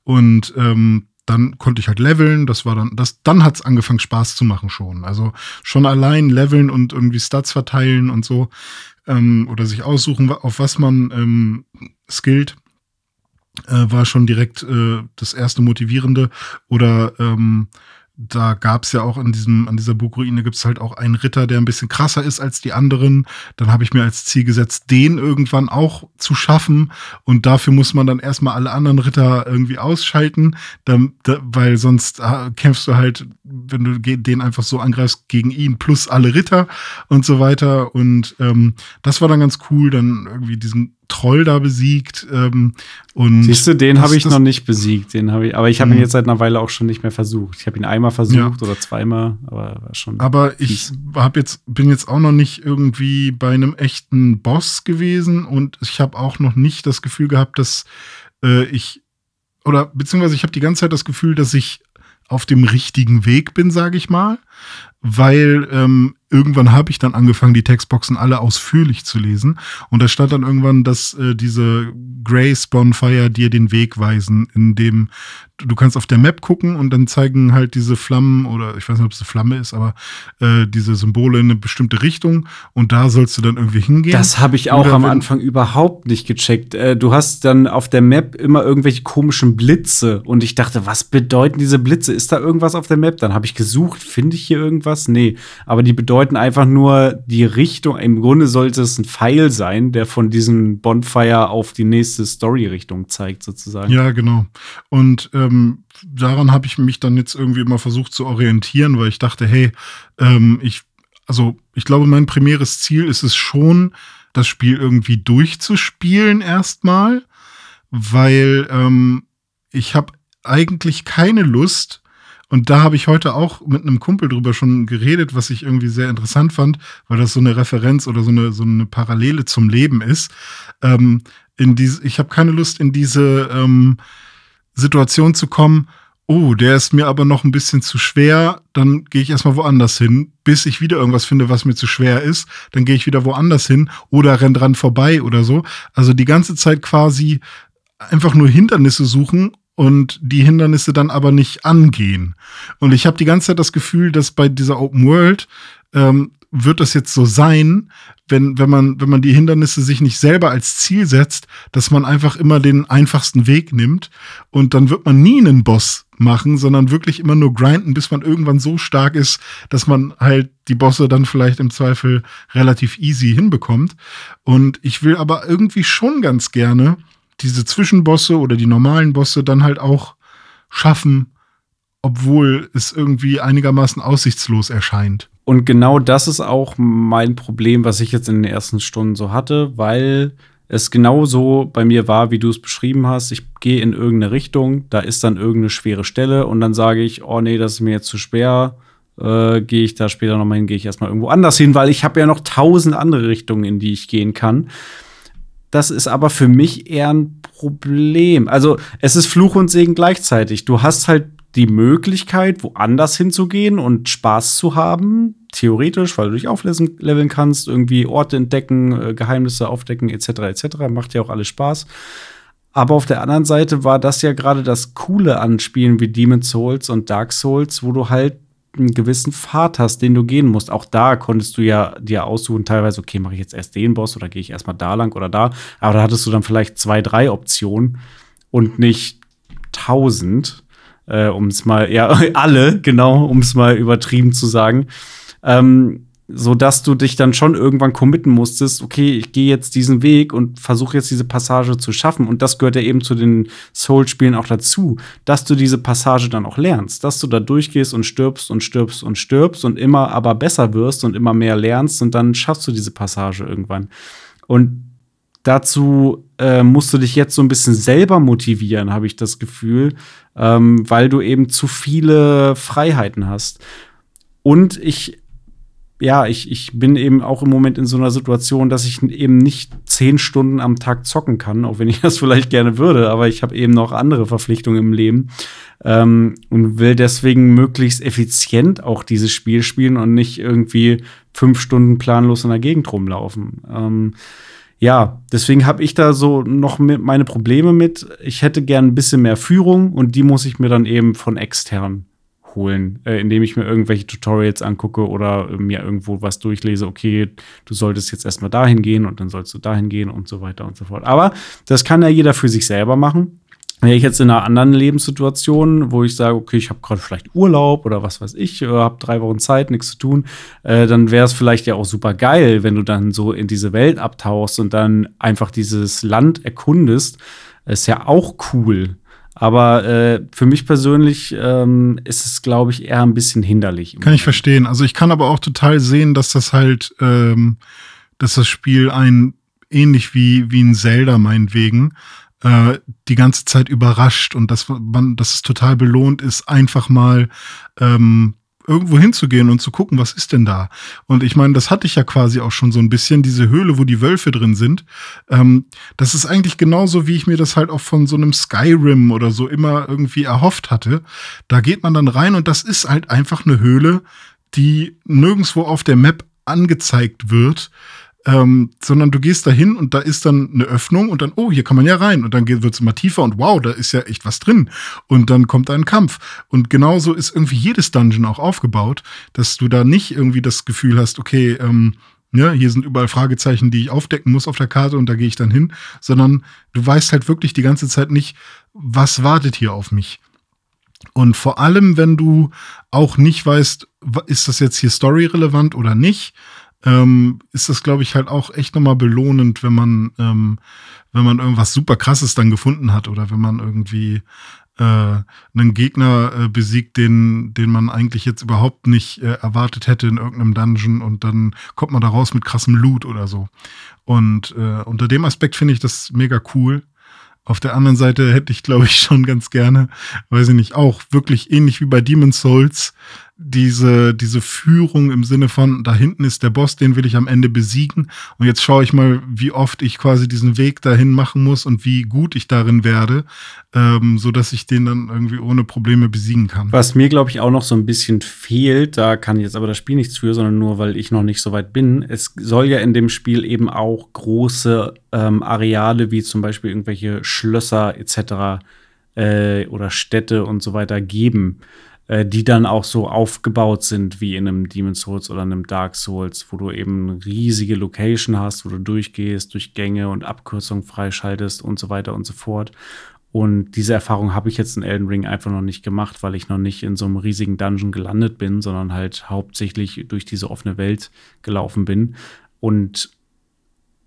Speaker 2: Und ähm, dann konnte ich halt leveln, das war dann, das, dann hat's angefangen Spaß zu machen schon. Also schon allein leveln und irgendwie Stats verteilen und so, ähm, oder sich aussuchen, auf was man ähm, skillt, äh, war schon direkt äh, das erste Motivierende. Oder ähm, da gab es ja auch in diesem, an dieser Burgruine gibt es halt auch einen Ritter, der ein bisschen krasser ist als die anderen. Dann habe ich mir als Ziel gesetzt, den irgendwann auch zu schaffen. Und dafür muss man dann erstmal alle anderen Ritter irgendwie ausschalten, dann, da, weil sonst äh, kämpfst du halt, wenn du den einfach so angreifst, gegen ihn plus alle Ritter und so weiter. Und ähm, das war dann ganz cool, dann irgendwie diesen Troll da besiegt. Ähm, und
Speaker 1: Siehst du, den habe ich noch nicht besiegt. Den habe ich, aber ich habe ihn mhm. jetzt seit einer Weile auch schon nicht mehr versucht. Ich habe ihn einmal versucht ja. oder zweimal, aber war schon.
Speaker 2: Aber fies. ich hab jetzt, bin jetzt auch noch nicht irgendwie bei einem echten Boss gewesen und ich habe auch noch nicht das Gefühl gehabt, dass äh, ich oder beziehungsweise ich habe die ganze Zeit das Gefühl, dass ich auf dem richtigen Weg bin, sage ich mal, weil ähm, irgendwann habe ich dann angefangen, die Textboxen alle ausführlich zu lesen. Und da stand dann irgendwann, dass äh, diese Grace Bonfire dir den Weg weisen, in dem du kannst auf der Map gucken und dann zeigen halt diese Flammen oder ich weiß nicht, ob es eine Flamme ist, aber äh, diese Symbole in eine bestimmte Richtung und da sollst du dann irgendwie hingehen.
Speaker 1: Das habe ich auch oder am Anfang überhaupt nicht gecheckt. Äh, du hast dann auf der Map immer irgendwelche komischen Blitze und ich dachte, was bedeuten diese Blitze? Ist da irgendwas auf der Map? Dann habe ich gesucht, finde ich hier irgendwas? Nee, aber die bedeuten einfach nur die Richtung. Im Grunde sollte es ein Pfeil sein, der von diesem Bonfire auf die nächste Story-Richtung zeigt, sozusagen.
Speaker 2: Ja, genau. Und äh, ähm, daran habe ich mich dann jetzt irgendwie immer versucht zu orientieren, weil ich dachte, hey, ähm, ich, also ich glaube, mein primäres Ziel ist es schon, das Spiel irgendwie durchzuspielen erstmal, weil ähm, ich habe eigentlich keine Lust, und da habe ich heute auch mit einem Kumpel drüber schon geredet, was ich irgendwie sehr interessant fand, weil das so eine Referenz oder so eine, so eine Parallele zum Leben ist. Ähm, in diese, ich habe keine Lust in diese ähm, Situation zu kommen, oh, der ist mir aber noch ein bisschen zu schwer, dann gehe ich erstmal woanders hin, bis ich wieder irgendwas finde, was mir zu schwer ist, dann gehe ich wieder woanders hin oder renn dran vorbei oder so. Also die ganze Zeit quasi einfach nur Hindernisse suchen und die Hindernisse dann aber nicht angehen. Und ich habe die ganze Zeit das Gefühl, dass bei dieser Open World ähm, wird das jetzt so sein, wenn, wenn man, wenn man die Hindernisse sich nicht selber als Ziel setzt, dass man einfach immer den einfachsten Weg nimmt und dann wird man nie einen Boss machen, sondern wirklich immer nur grinden, bis man irgendwann so stark ist, dass man halt die Bosse dann vielleicht im Zweifel relativ easy hinbekommt. Und ich will aber irgendwie schon ganz gerne diese Zwischenbosse oder die normalen Bosse dann halt auch schaffen, obwohl es irgendwie einigermaßen aussichtslos erscheint.
Speaker 1: Und genau das ist auch mein Problem, was ich jetzt in den ersten Stunden so hatte, weil es genau so bei mir war, wie du es beschrieben hast. Ich gehe in irgendeine Richtung, da ist dann irgendeine schwere Stelle und dann sage ich, oh nee, das ist mir jetzt zu schwer. Äh, gehe ich da später nochmal hin, gehe ich erstmal irgendwo anders hin, weil ich habe ja noch tausend andere Richtungen, in die ich gehen kann. Das ist aber für mich eher ein Problem. Also es ist Fluch und Segen gleichzeitig. Du hast halt die Möglichkeit, woanders hinzugehen und Spaß zu haben, theoretisch, weil du dich aufleveln kannst, irgendwie Orte entdecken, äh, Geheimnisse aufdecken, etc., etc. Macht ja auch alles Spaß. Aber auf der anderen Seite war das ja gerade das Coole an Spielen wie Demon's Souls und Dark Souls, wo du halt einen gewissen Pfad hast, den du gehen musst. Auch da konntest du ja dir aussuchen, teilweise, okay, mache ich jetzt erst den Boss oder gehe ich erstmal da lang oder da. Aber da hattest du dann vielleicht zwei, drei Optionen und nicht tausend äh, um es mal, ja, <laughs> alle, genau, um es mal übertrieben zu sagen. Ähm, so dass du dich dann schon irgendwann committen musstest, okay, ich gehe jetzt diesen Weg und versuche jetzt diese Passage zu schaffen. Und das gehört ja eben zu den Soul-Spielen auch dazu, dass du diese Passage dann auch lernst, dass du da durchgehst und stirbst und stirbst und stirbst und immer aber besser wirst und immer mehr lernst und dann schaffst du diese Passage irgendwann. Und dazu äh, musst du dich jetzt so ein bisschen selber motivieren, habe ich das Gefühl, ähm, weil du eben zu viele Freiheiten hast. Und ich, ja, ich, ich bin eben auch im Moment in so einer Situation, dass ich eben nicht zehn Stunden am Tag zocken kann, auch wenn ich <laughs> das vielleicht gerne würde, aber ich habe eben noch andere Verpflichtungen im Leben ähm, und will deswegen möglichst effizient auch dieses Spiel spielen und nicht irgendwie fünf Stunden planlos in der Gegend rumlaufen. Ähm, ja, deswegen habe ich da so noch meine Probleme mit. Ich hätte gern ein bisschen mehr Führung und die muss ich mir dann eben von extern holen, äh, indem ich mir irgendwelche Tutorials angucke oder äh, mir irgendwo was durchlese. Okay, du solltest jetzt erstmal dahin gehen und dann sollst du dahin gehen und so weiter und so fort. Aber das kann ja jeder für sich selber machen. Wäre ich jetzt in einer anderen Lebenssituation, wo ich sage, okay, ich habe gerade vielleicht Urlaub oder was weiß ich, äh, habe drei Wochen Zeit, nichts zu tun, äh, dann wäre es vielleicht ja auch super geil, wenn du dann so in diese Welt abtauchst und dann einfach dieses Land erkundest. Ist ja auch cool. Aber äh, für mich persönlich ähm, ist es, glaube ich, eher ein bisschen hinderlich.
Speaker 2: Kann ich verstehen. Also ich kann aber auch total sehen, dass das halt, ähm, dass das Spiel ein ähnlich wie, wie ein Zelda meinetwegen äh, die ganze Zeit überrascht und dass man, dass es total belohnt ist, einfach mal ähm, irgendwo hinzugehen und zu gucken, was ist denn da? Und ich meine, das hatte ich ja quasi auch schon so ein bisschen, diese Höhle, wo die Wölfe drin sind. Ähm, das ist eigentlich genauso, wie ich mir das halt auch von so einem Skyrim oder so immer irgendwie erhofft hatte. Da geht man dann rein und das ist halt einfach eine Höhle, die nirgendwo auf der Map angezeigt wird ähm, sondern du gehst da hin und da ist dann eine Öffnung und dann, oh, hier kann man ja rein. Und dann wird es immer tiefer und wow, da ist ja echt was drin. Und dann kommt ein Kampf. Und genauso ist irgendwie jedes Dungeon auch aufgebaut, dass du da nicht irgendwie das Gefühl hast, okay, ähm, ja, hier sind überall Fragezeichen, die ich aufdecken muss auf der Karte und da gehe ich dann hin, sondern du weißt halt wirklich die ganze Zeit nicht, was wartet hier auf mich. Und vor allem, wenn du auch nicht weißt, ist das jetzt hier storyrelevant oder nicht, ähm, ist das, glaube ich, halt auch echt nochmal belohnend, wenn man, ähm, wenn man irgendwas super krasses dann gefunden hat oder wenn man irgendwie äh, einen Gegner äh, besiegt, den, den man eigentlich jetzt überhaupt nicht äh, erwartet hätte in irgendeinem Dungeon und dann kommt man da raus mit krassem Loot oder so. Und unter dem Aspekt finde ich das mega cool. Auf der anderen Seite hätte ich, glaube ich, schon ganz gerne, weiß ich nicht, auch wirklich ähnlich wie bei Demon's Souls, diese, diese Führung im Sinne von, da hinten ist der Boss, den will ich am Ende besiegen. Und jetzt schaue ich mal, wie oft ich quasi diesen Weg dahin machen muss und wie gut ich darin werde, ähm, so dass ich den dann irgendwie ohne Probleme besiegen kann.
Speaker 1: Was mir, glaube ich, auch noch so ein bisschen fehlt, da kann jetzt aber das Spiel nichts für, sondern nur, weil ich noch nicht so weit bin. Es soll ja in dem Spiel eben auch große ähm, Areale wie zum Beispiel irgendwelche Schlösser etc. Äh, oder Städte und so weiter geben äh, die dann auch so aufgebaut sind wie in einem Demon's Souls oder einem Dark Souls, wo du eben riesige Location hast, wo du durchgehst, durch Gänge und Abkürzungen freischaltest und so weiter und so fort. Und diese Erfahrung habe ich jetzt in Elden Ring einfach noch nicht gemacht, weil ich noch nicht in so einem riesigen Dungeon gelandet bin, sondern halt hauptsächlich durch diese offene Welt gelaufen bin. Und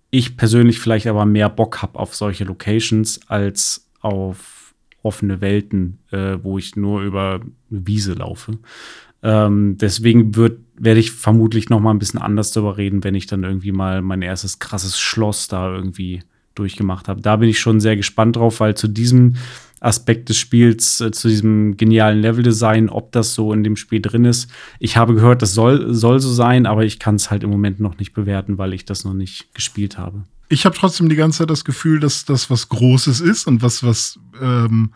Speaker 1: ich persönlich vielleicht aber mehr Bock habe auf solche Locations als auf offene Welten, äh, wo ich nur über eine Wiese laufe. Ähm, deswegen wird, werde ich vermutlich noch mal ein bisschen anders darüber reden, wenn ich dann irgendwie mal mein erstes krasses Schloss da irgendwie durchgemacht habe. Da bin ich schon sehr gespannt drauf, weil zu diesem Aspekt des Spiels, äh, zu diesem genialen Leveldesign, ob das so in dem Spiel drin ist. Ich habe gehört, das soll, soll so sein, aber ich kann es halt im Moment noch nicht bewerten, weil ich das noch nicht gespielt habe
Speaker 2: ich habe trotzdem die ganze Zeit das Gefühl, dass das was Großes ist und was, was, ähm,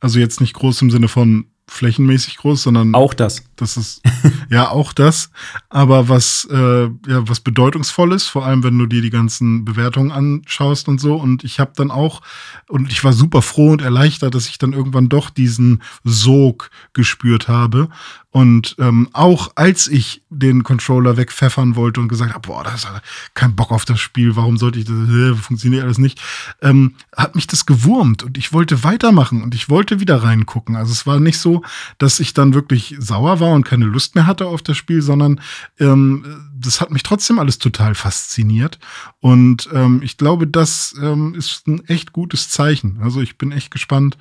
Speaker 2: also jetzt nicht groß im Sinne von flächenmäßig groß, sondern
Speaker 1: auch das.
Speaker 2: Das ist <laughs> ja auch das, aber was äh, ja was bedeutungsvolles, vor allem wenn du dir die ganzen Bewertungen anschaust und so. Und ich habe dann auch und ich war super froh und erleichtert, dass ich dann irgendwann doch diesen Sog gespürt habe und ähm, auch als ich den Controller wegpfeffern wollte und gesagt habe, boah, das ist kein Bock auf das Spiel, warum sollte ich das, äh, funktioniert alles nicht, ähm, hat mich das gewurmt und ich wollte weitermachen und ich wollte wieder reingucken. Also es war nicht so, dass ich dann wirklich sauer war und keine Lust mehr hatte auf das Spiel, sondern ähm, das hat mich trotzdem alles total fasziniert. Und ähm, ich glaube, das ähm, ist ein echt gutes Zeichen. Also ich bin echt gespannt,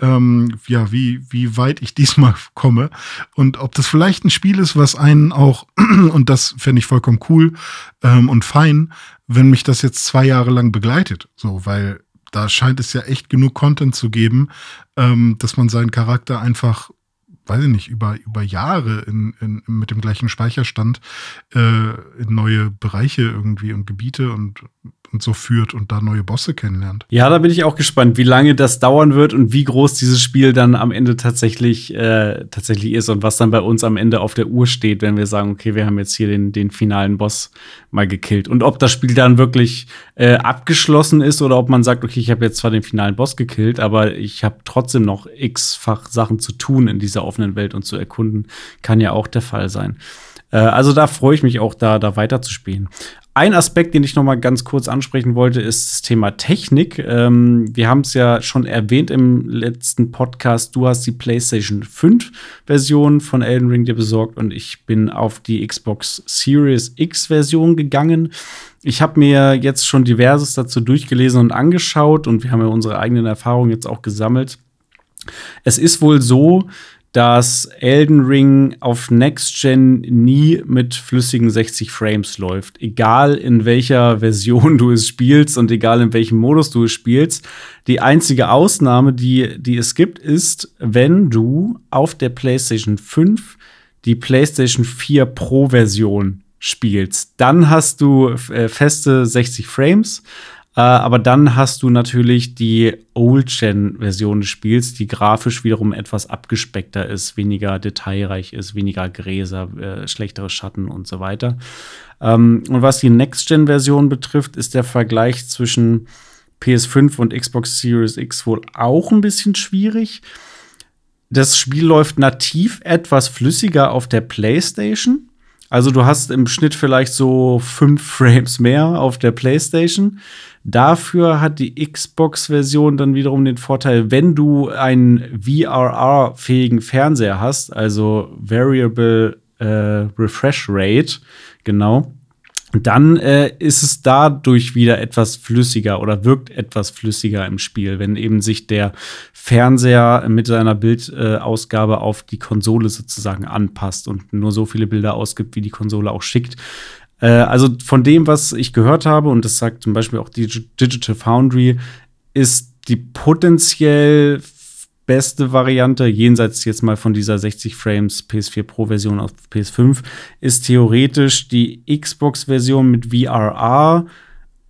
Speaker 2: ähm, ja, wie, wie weit ich <laughs> diesmal komme. Und ob das vielleicht ein Spiel ist, was einen auch, <clears throat> und das fände ich vollkommen cool ähm, und fein, wenn mich das jetzt zwei Jahre lang begleitet. So, weil da scheint es ja echt genug Content zu geben, ähm, dass man seinen Charakter einfach weiß ich nicht, über, über Jahre in, in, mit dem gleichen Speicherstand äh, in neue Bereiche irgendwie und Gebiete und und so führt und da neue Bosse kennenlernt.
Speaker 1: Ja, da bin ich auch gespannt, wie lange das dauern wird und wie groß dieses Spiel dann am Ende tatsächlich, äh, tatsächlich ist und was dann bei uns am Ende auf der Uhr steht, wenn wir sagen, okay, wir haben jetzt hier den, den finalen Boss mal gekillt. Und ob das Spiel dann wirklich äh, abgeschlossen ist oder ob man sagt, okay, ich habe jetzt zwar den finalen Boss gekillt, aber ich habe trotzdem noch x-fach Sachen zu tun in dieser offenen Welt und zu erkunden, kann ja auch der Fall sein. Äh, also da freue ich mich auch, da, da weiterzuspielen. Ein Aspekt, den ich noch mal ganz kurz ansprechen wollte, ist das Thema Technik. Ähm, wir haben es ja schon erwähnt im letzten Podcast. Du hast die PlayStation 5 Version von Elden Ring dir besorgt und ich bin auf die Xbox Series X Version gegangen. Ich habe mir jetzt schon diverses dazu durchgelesen und angeschaut und wir haben ja unsere eigenen Erfahrungen jetzt auch gesammelt. Es ist wohl so, dass Elden Ring auf Next Gen nie mit flüssigen 60 Frames läuft. Egal in welcher <laughs> Version du es spielst und egal in welchem Modus du es spielst. Die einzige Ausnahme, die, die es gibt, ist, wenn du auf der PlayStation 5 die PlayStation 4 Pro Version spielst. Dann hast du äh, feste 60 Frames. Äh, aber dann hast du natürlich die Old-Gen-Version des Spiels, die grafisch wiederum etwas abgespeckter ist, weniger detailreich ist, weniger Gräser, äh, schlechtere Schatten und so weiter. Ähm, und was die Next-Gen-Version betrifft, ist der Vergleich zwischen PS5 und Xbox Series X wohl auch ein bisschen schwierig. Das Spiel läuft nativ etwas flüssiger auf der PlayStation. Also du hast im Schnitt vielleicht so fünf Frames mehr auf der PlayStation. Dafür hat die Xbox-Version dann wiederum den Vorteil, wenn du einen VRR-fähigen Fernseher hast, also Variable äh, Refresh Rate, genau, dann äh, ist es dadurch wieder etwas flüssiger oder wirkt etwas flüssiger im Spiel, wenn eben sich der Fernseher mit seiner Bildausgabe auf die Konsole sozusagen anpasst und nur so viele Bilder ausgibt, wie die Konsole auch schickt. Äh, also von dem, was ich gehört habe, und das sagt zum Beispiel auch die Digital Foundry, ist die potenziell beste Variante, jenseits jetzt mal von dieser 60 Frames PS4 Pro Version auf PS5, ist theoretisch die Xbox-Version mit VRR.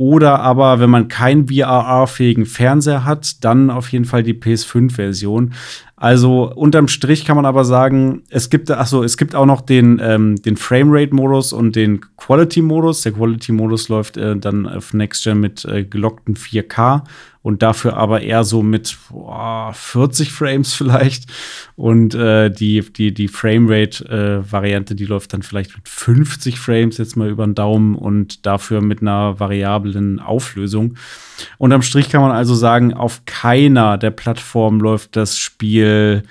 Speaker 1: Oder aber, wenn man keinen VRR-fähigen Fernseher hat, dann auf jeden Fall die PS5-Version. Also unterm Strich kann man aber sagen, es gibt, achso, es gibt auch noch den, ähm, den Framerate-Modus und den Quality-Modus. Der Quality-Modus läuft äh, dann auf Next Gen mit äh, gelockten 4K und dafür aber eher so mit boah, 40 Frames <laughs> vielleicht. Und äh, die, die, die Framerate-Variante, die läuft dann vielleicht mit 50 Frames jetzt mal über den Daumen und dafür mit einer variablen Auflösung. Unterm Strich kann man also sagen, auf keiner der Plattformen läuft das Spiel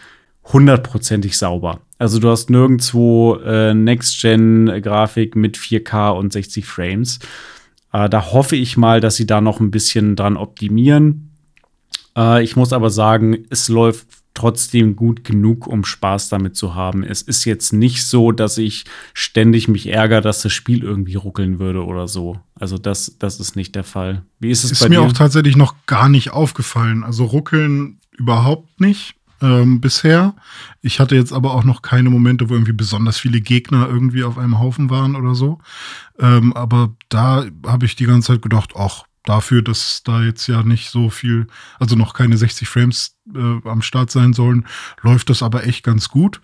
Speaker 1: hundertprozentig sauber. Also du hast nirgendwo äh, Next-Gen-Grafik mit 4K und 60 Frames. Äh, da hoffe ich mal, dass sie da noch ein bisschen dran optimieren. Äh, ich muss aber sagen, es läuft trotzdem gut genug, um Spaß damit zu haben. Es ist jetzt nicht so, dass ich ständig mich ärgere, dass das Spiel irgendwie ruckeln würde oder so. Also das, das ist nicht der Fall. Wie ist es
Speaker 2: ist
Speaker 1: bei
Speaker 2: mir
Speaker 1: dir?
Speaker 2: auch tatsächlich noch gar nicht aufgefallen. Also ruckeln überhaupt nicht ähm, bisher. Ich hatte jetzt aber auch noch keine Momente, wo irgendwie besonders viele Gegner irgendwie auf einem Haufen waren oder so. Ähm, aber da habe ich die ganze Zeit gedacht, ach, dafür, dass da jetzt ja nicht so viel, also noch keine 60 Frames äh, am Start sein sollen, läuft das aber echt ganz gut.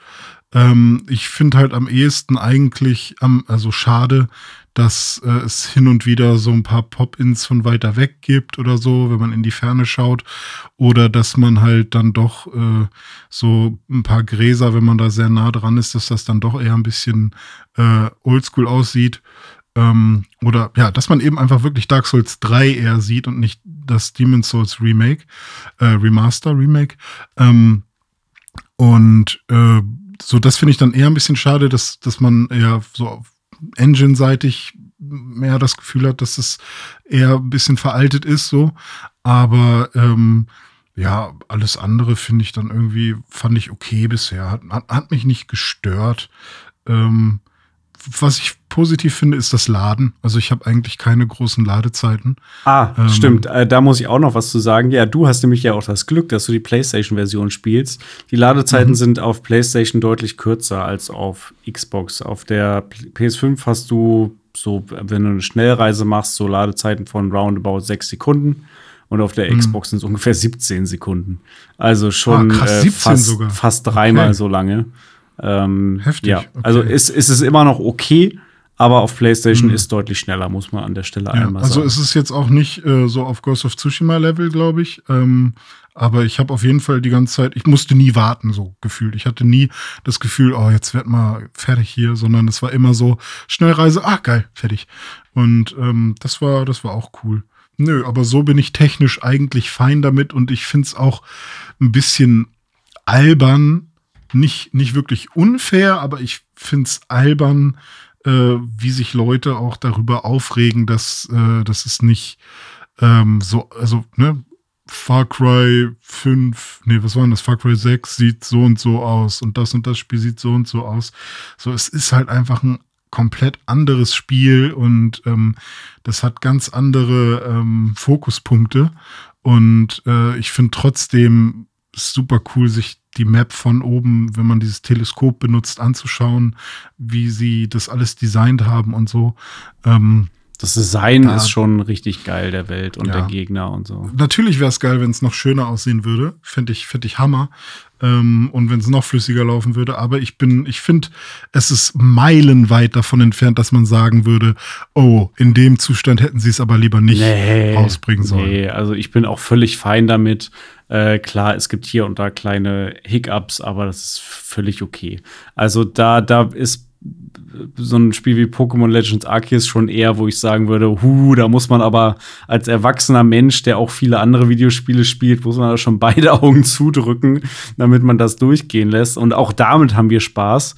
Speaker 2: Ähm, ich finde halt am ehesten eigentlich, ähm, also schade, dass äh, es hin und wieder so ein paar Pop-ins von weiter weg gibt oder so, wenn man in die Ferne schaut. Oder dass man halt dann doch äh, so ein paar Gräser, wenn man da sehr nah dran ist, dass das dann doch eher ein bisschen äh, oldschool aussieht. Ähm, oder ja, dass man eben einfach wirklich Dark Souls 3 eher sieht und nicht das Demon's Souls Remake, äh, Remaster, Remake. Ähm, und äh, so, das finde ich dann eher ein bisschen schade, dass, dass man eher so Engine-seitig mehr das Gefühl hat, dass es eher ein bisschen veraltet ist, so. Aber ähm, ja, alles andere finde ich dann irgendwie, fand ich okay bisher. Hat, hat, mich nicht gestört. Ähm, was ich positiv finde, ist das Laden. Also ich habe eigentlich keine großen Ladezeiten.
Speaker 1: Ah,
Speaker 2: Ähm,
Speaker 1: stimmt. Äh, da muss ich auch noch was zu sagen. Ja, du hast nämlich ja auch das Glück, dass du die PlayStation-Version spielst. Die Ladezeiten
Speaker 2: Mhm.
Speaker 1: sind auf PlayStation deutlich kürzer als auf Xbox. Auf der P- PS5 hast du so, wenn du eine Schnellreise machst, so Ladezeiten von roundabout sechs Sekunden. Und auf der
Speaker 2: Mhm.
Speaker 1: Xbox sind es ungefähr 17 Sekunden. Also schon
Speaker 2: Ah, krass,
Speaker 1: äh,
Speaker 2: 17
Speaker 1: fast, fast dreimal
Speaker 2: Okay.
Speaker 1: so lange. Ähm,
Speaker 2: Heftig,
Speaker 1: Ja,
Speaker 2: okay.
Speaker 1: also ist, ist es immer noch okay, aber auf PlayStation
Speaker 2: Mhm.
Speaker 1: ist deutlich schneller, muss man an der Stelle
Speaker 2: Ja,
Speaker 1: einmal
Speaker 2: also
Speaker 1: sagen.
Speaker 2: es ist jetzt auch nicht äh, so auf Ghost of Tsushima Level, glaube ich. Ähm, aber ich habe auf jeden Fall die ganze Zeit, ich musste nie warten, so gefühlt. Ich hatte nie das Gefühl, oh, jetzt werd mal fertig hier, sondern es war immer so, Schnellreise, ah, geil, fertig. Und ähm, das war, das war auch cool. Nö, aber so bin ich technisch eigentlich fein damit und ich finde es auch ein bisschen albern, nicht, nicht wirklich unfair, aber ich finde es albern, äh, wie sich Leute auch darüber aufregen, dass, äh, dass es nicht ähm, so, also, ne, Far Cry 5, nee, was war denn das? Far Cry 6 sieht so und so aus und das und das Spiel sieht so und so aus. So, es ist halt einfach ein komplett anderes Spiel und ähm, das hat ganz andere ähm, Fokuspunkte. Und äh, ich finde trotzdem super cool, sich die Map von oben, wenn man dieses Teleskop benutzt, anzuschauen, wie sie das alles designt haben und so. Ähm,
Speaker 1: Das Design
Speaker 2: Da-
Speaker 1: ist schon richtig geil der Welt und
Speaker 2: Ja.
Speaker 1: der Gegner und so.
Speaker 2: Natürlich wäre es geil, wenn es noch schöner aussehen würde. Fände ich, fänd ich Hammer. Ähm, und wenn es noch flüssiger laufen würde. Aber ich bin, ich finde, es ist meilenweit davon entfernt, dass man sagen würde, oh, in dem Zustand hätten sie es aber lieber nicht rausbringen sollen.
Speaker 1: Nee, also ich bin auch völlig fein damit. Äh, klar, es gibt hier und da kleine Hiccups, aber das ist völlig okay. Also da, da ist so ein Spiel wie Pokémon Legends Arceus schon eher, wo ich sagen würde, hu, da muss man aber als erwachsener Mensch, der auch viele andere Videospiele spielt, muss man da schon beide <laughs> Augen zudrücken, damit man das durchgehen lässt. Und auch damit haben wir Spaß.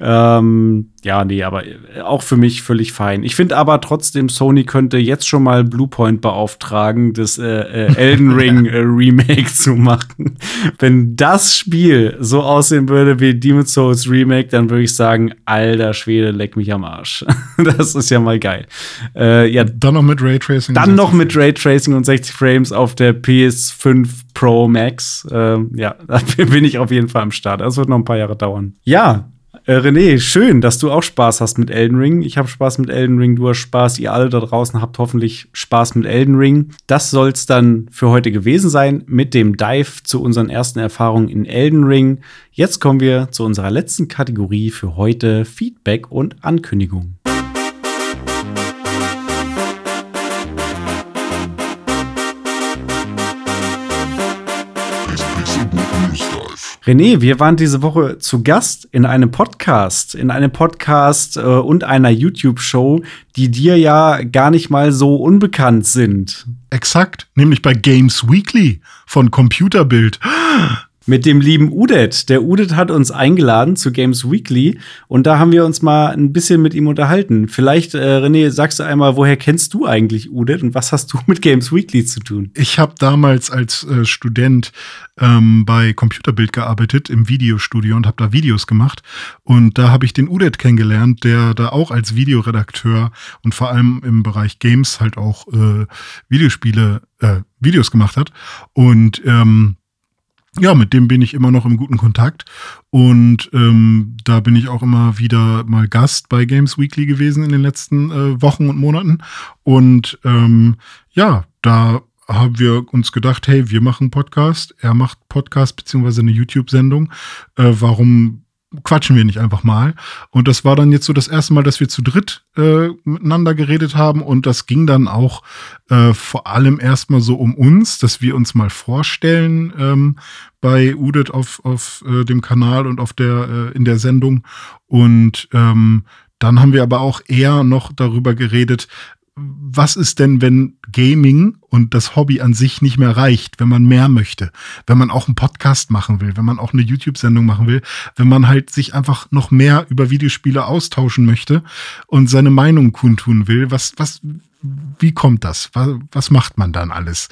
Speaker 1: Ähm, ja, nee, aber auch für mich völlig fein. Ich finde aber trotzdem, Sony könnte jetzt schon mal Bluepoint beauftragen, das äh, äh, Elden <laughs> Ring äh, Remake zu machen. Wenn das Spiel so aussehen würde wie Demon's Souls Remake, dann würde ich sagen, alter Schwede, leck mich am Arsch. <laughs> das ist ja mal geil.
Speaker 2: Äh, ja, dann noch mit Raytracing.
Speaker 1: Dann noch mit Raytracing und 60 Frames auf der PS5 Pro Max. Ähm, ja, <laughs> da bin ich auf jeden Fall am Start. Das wird noch ein paar Jahre dauern. Ja, äh, René, schön, dass du auch Spaß hast mit Elden Ring. Ich habe Spaß mit Elden Ring, du hast Spaß, ihr alle da draußen habt hoffentlich Spaß mit Elden Ring. Das soll es dann für heute gewesen sein mit dem Dive zu unseren ersten Erfahrungen in Elden Ring. Jetzt kommen wir zu unserer letzten Kategorie für heute, Feedback und Ankündigung. René, wir waren diese Woche zu Gast in einem Podcast, in einem Podcast äh, und einer YouTube-Show, die dir ja gar nicht mal so unbekannt sind.
Speaker 2: Exakt, nämlich bei Games Weekly von Computerbild
Speaker 1: mit dem lieben Udet. Der Udet hat uns eingeladen zu Games Weekly und da haben wir uns mal ein bisschen mit ihm unterhalten. Vielleicht, äh, René, sagst du einmal, woher kennst du eigentlich Udet und was hast du mit Games Weekly zu tun?
Speaker 2: Ich habe damals als äh, Student ähm, bei Computerbild gearbeitet im Videostudio und habe da Videos gemacht. Und da habe ich den Udet kennengelernt, der da auch als Videoredakteur und vor allem im Bereich Games halt auch äh, Videospiele, äh, Videos gemacht hat. Und ähm, ja, mit dem bin ich immer noch im guten Kontakt. Und ähm, da bin ich auch immer wieder mal Gast bei Games Weekly gewesen in den letzten äh, Wochen und Monaten. Und ähm, ja, da haben wir uns gedacht, hey, wir machen Podcast, er macht Podcast beziehungsweise eine YouTube-Sendung. Äh, warum quatschen wir nicht einfach mal. Und das war dann jetzt so das erste Mal, dass wir zu dritt äh, miteinander geredet haben. Und das ging dann auch äh, vor allem erstmal so um uns, dass wir uns mal vorstellen ähm, bei Udit auf, auf äh, dem Kanal und auf der, äh, in der Sendung. Und ähm, dann haben wir aber auch eher noch darüber geredet, was ist denn, wenn Gaming und das Hobby an sich nicht mehr reicht, wenn man mehr möchte, wenn man auch einen Podcast machen will, wenn man auch eine YouTube-Sendung machen will, wenn man halt sich einfach noch mehr über Videospiele austauschen möchte und seine Meinung kundtun will, was, was, wie kommt das? Was, was macht man dann alles?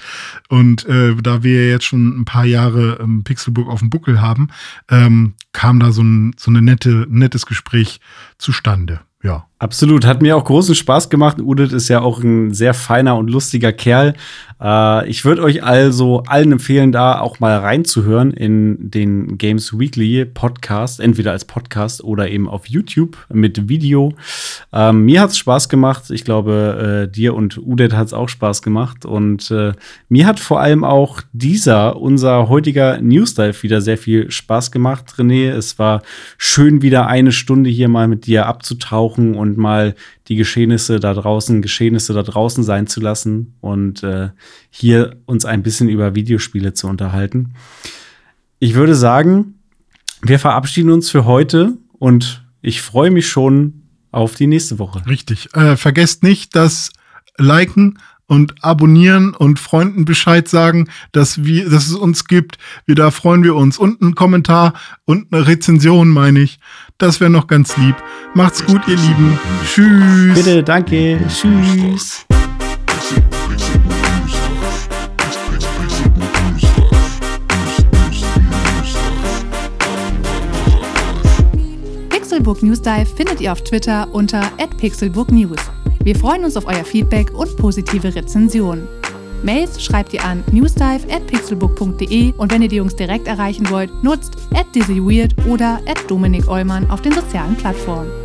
Speaker 2: Und äh, da wir jetzt schon ein paar Jahre ähm, Pixelbook auf dem Buckel haben, ähm, kam da so ein so eine nette, nettes Gespräch zustande. Ja.
Speaker 1: Absolut, hat mir auch großen Spaß gemacht. Udit ist ja auch ein sehr feiner und lustiger Kerl. Äh, ich würde euch also allen empfehlen, da auch mal reinzuhören in den Games Weekly Podcast, entweder als Podcast oder eben auf YouTube mit Video. Ähm, mir hat's Spaß gemacht. Ich glaube, äh, dir und Udit hat's auch Spaß gemacht. Und äh, mir hat vor allem auch dieser, unser heutiger News wieder sehr viel Spaß gemacht, René. Es war schön, wieder eine Stunde hier mal mit dir abzutauchen und mal die Geschehnisse da draußen, Geschehnisse da draußen sein zu lassen und äh, hier uns ein bisschen über Videospiele zu unterhalten. Ich würde sagen, wir verabschieden uns für heute und ich freue mich schon auf die nächste Woche.
Speaker 2: Richtig. Äh, vergesst nicht, das Liken und abonnieren und Freunden Bescheid sagen, dass wir, dass es uns gibt. Wir da freuen wir uns. Und ein Kommentar und eine Rezension, meine ich. Das wäre noch ganz lieb. Macht's gut, ihr Lieben. Tschüss.
Speaker 1: Bitte, danke. Tschüss.
Speaker 3: Pixelbook News Dive findet ihr auf Twitter unter @pixelbooknews. Wir freuen uns auf euer Feedback und positive Rezensionen. Mails schreibt ihr an newsdive@pixelbook.de und wenn ihr die Jungs direkt erreichen wollt, nutzt @dizzyweird oder @dominikollmann auf den sozialen Plattformen.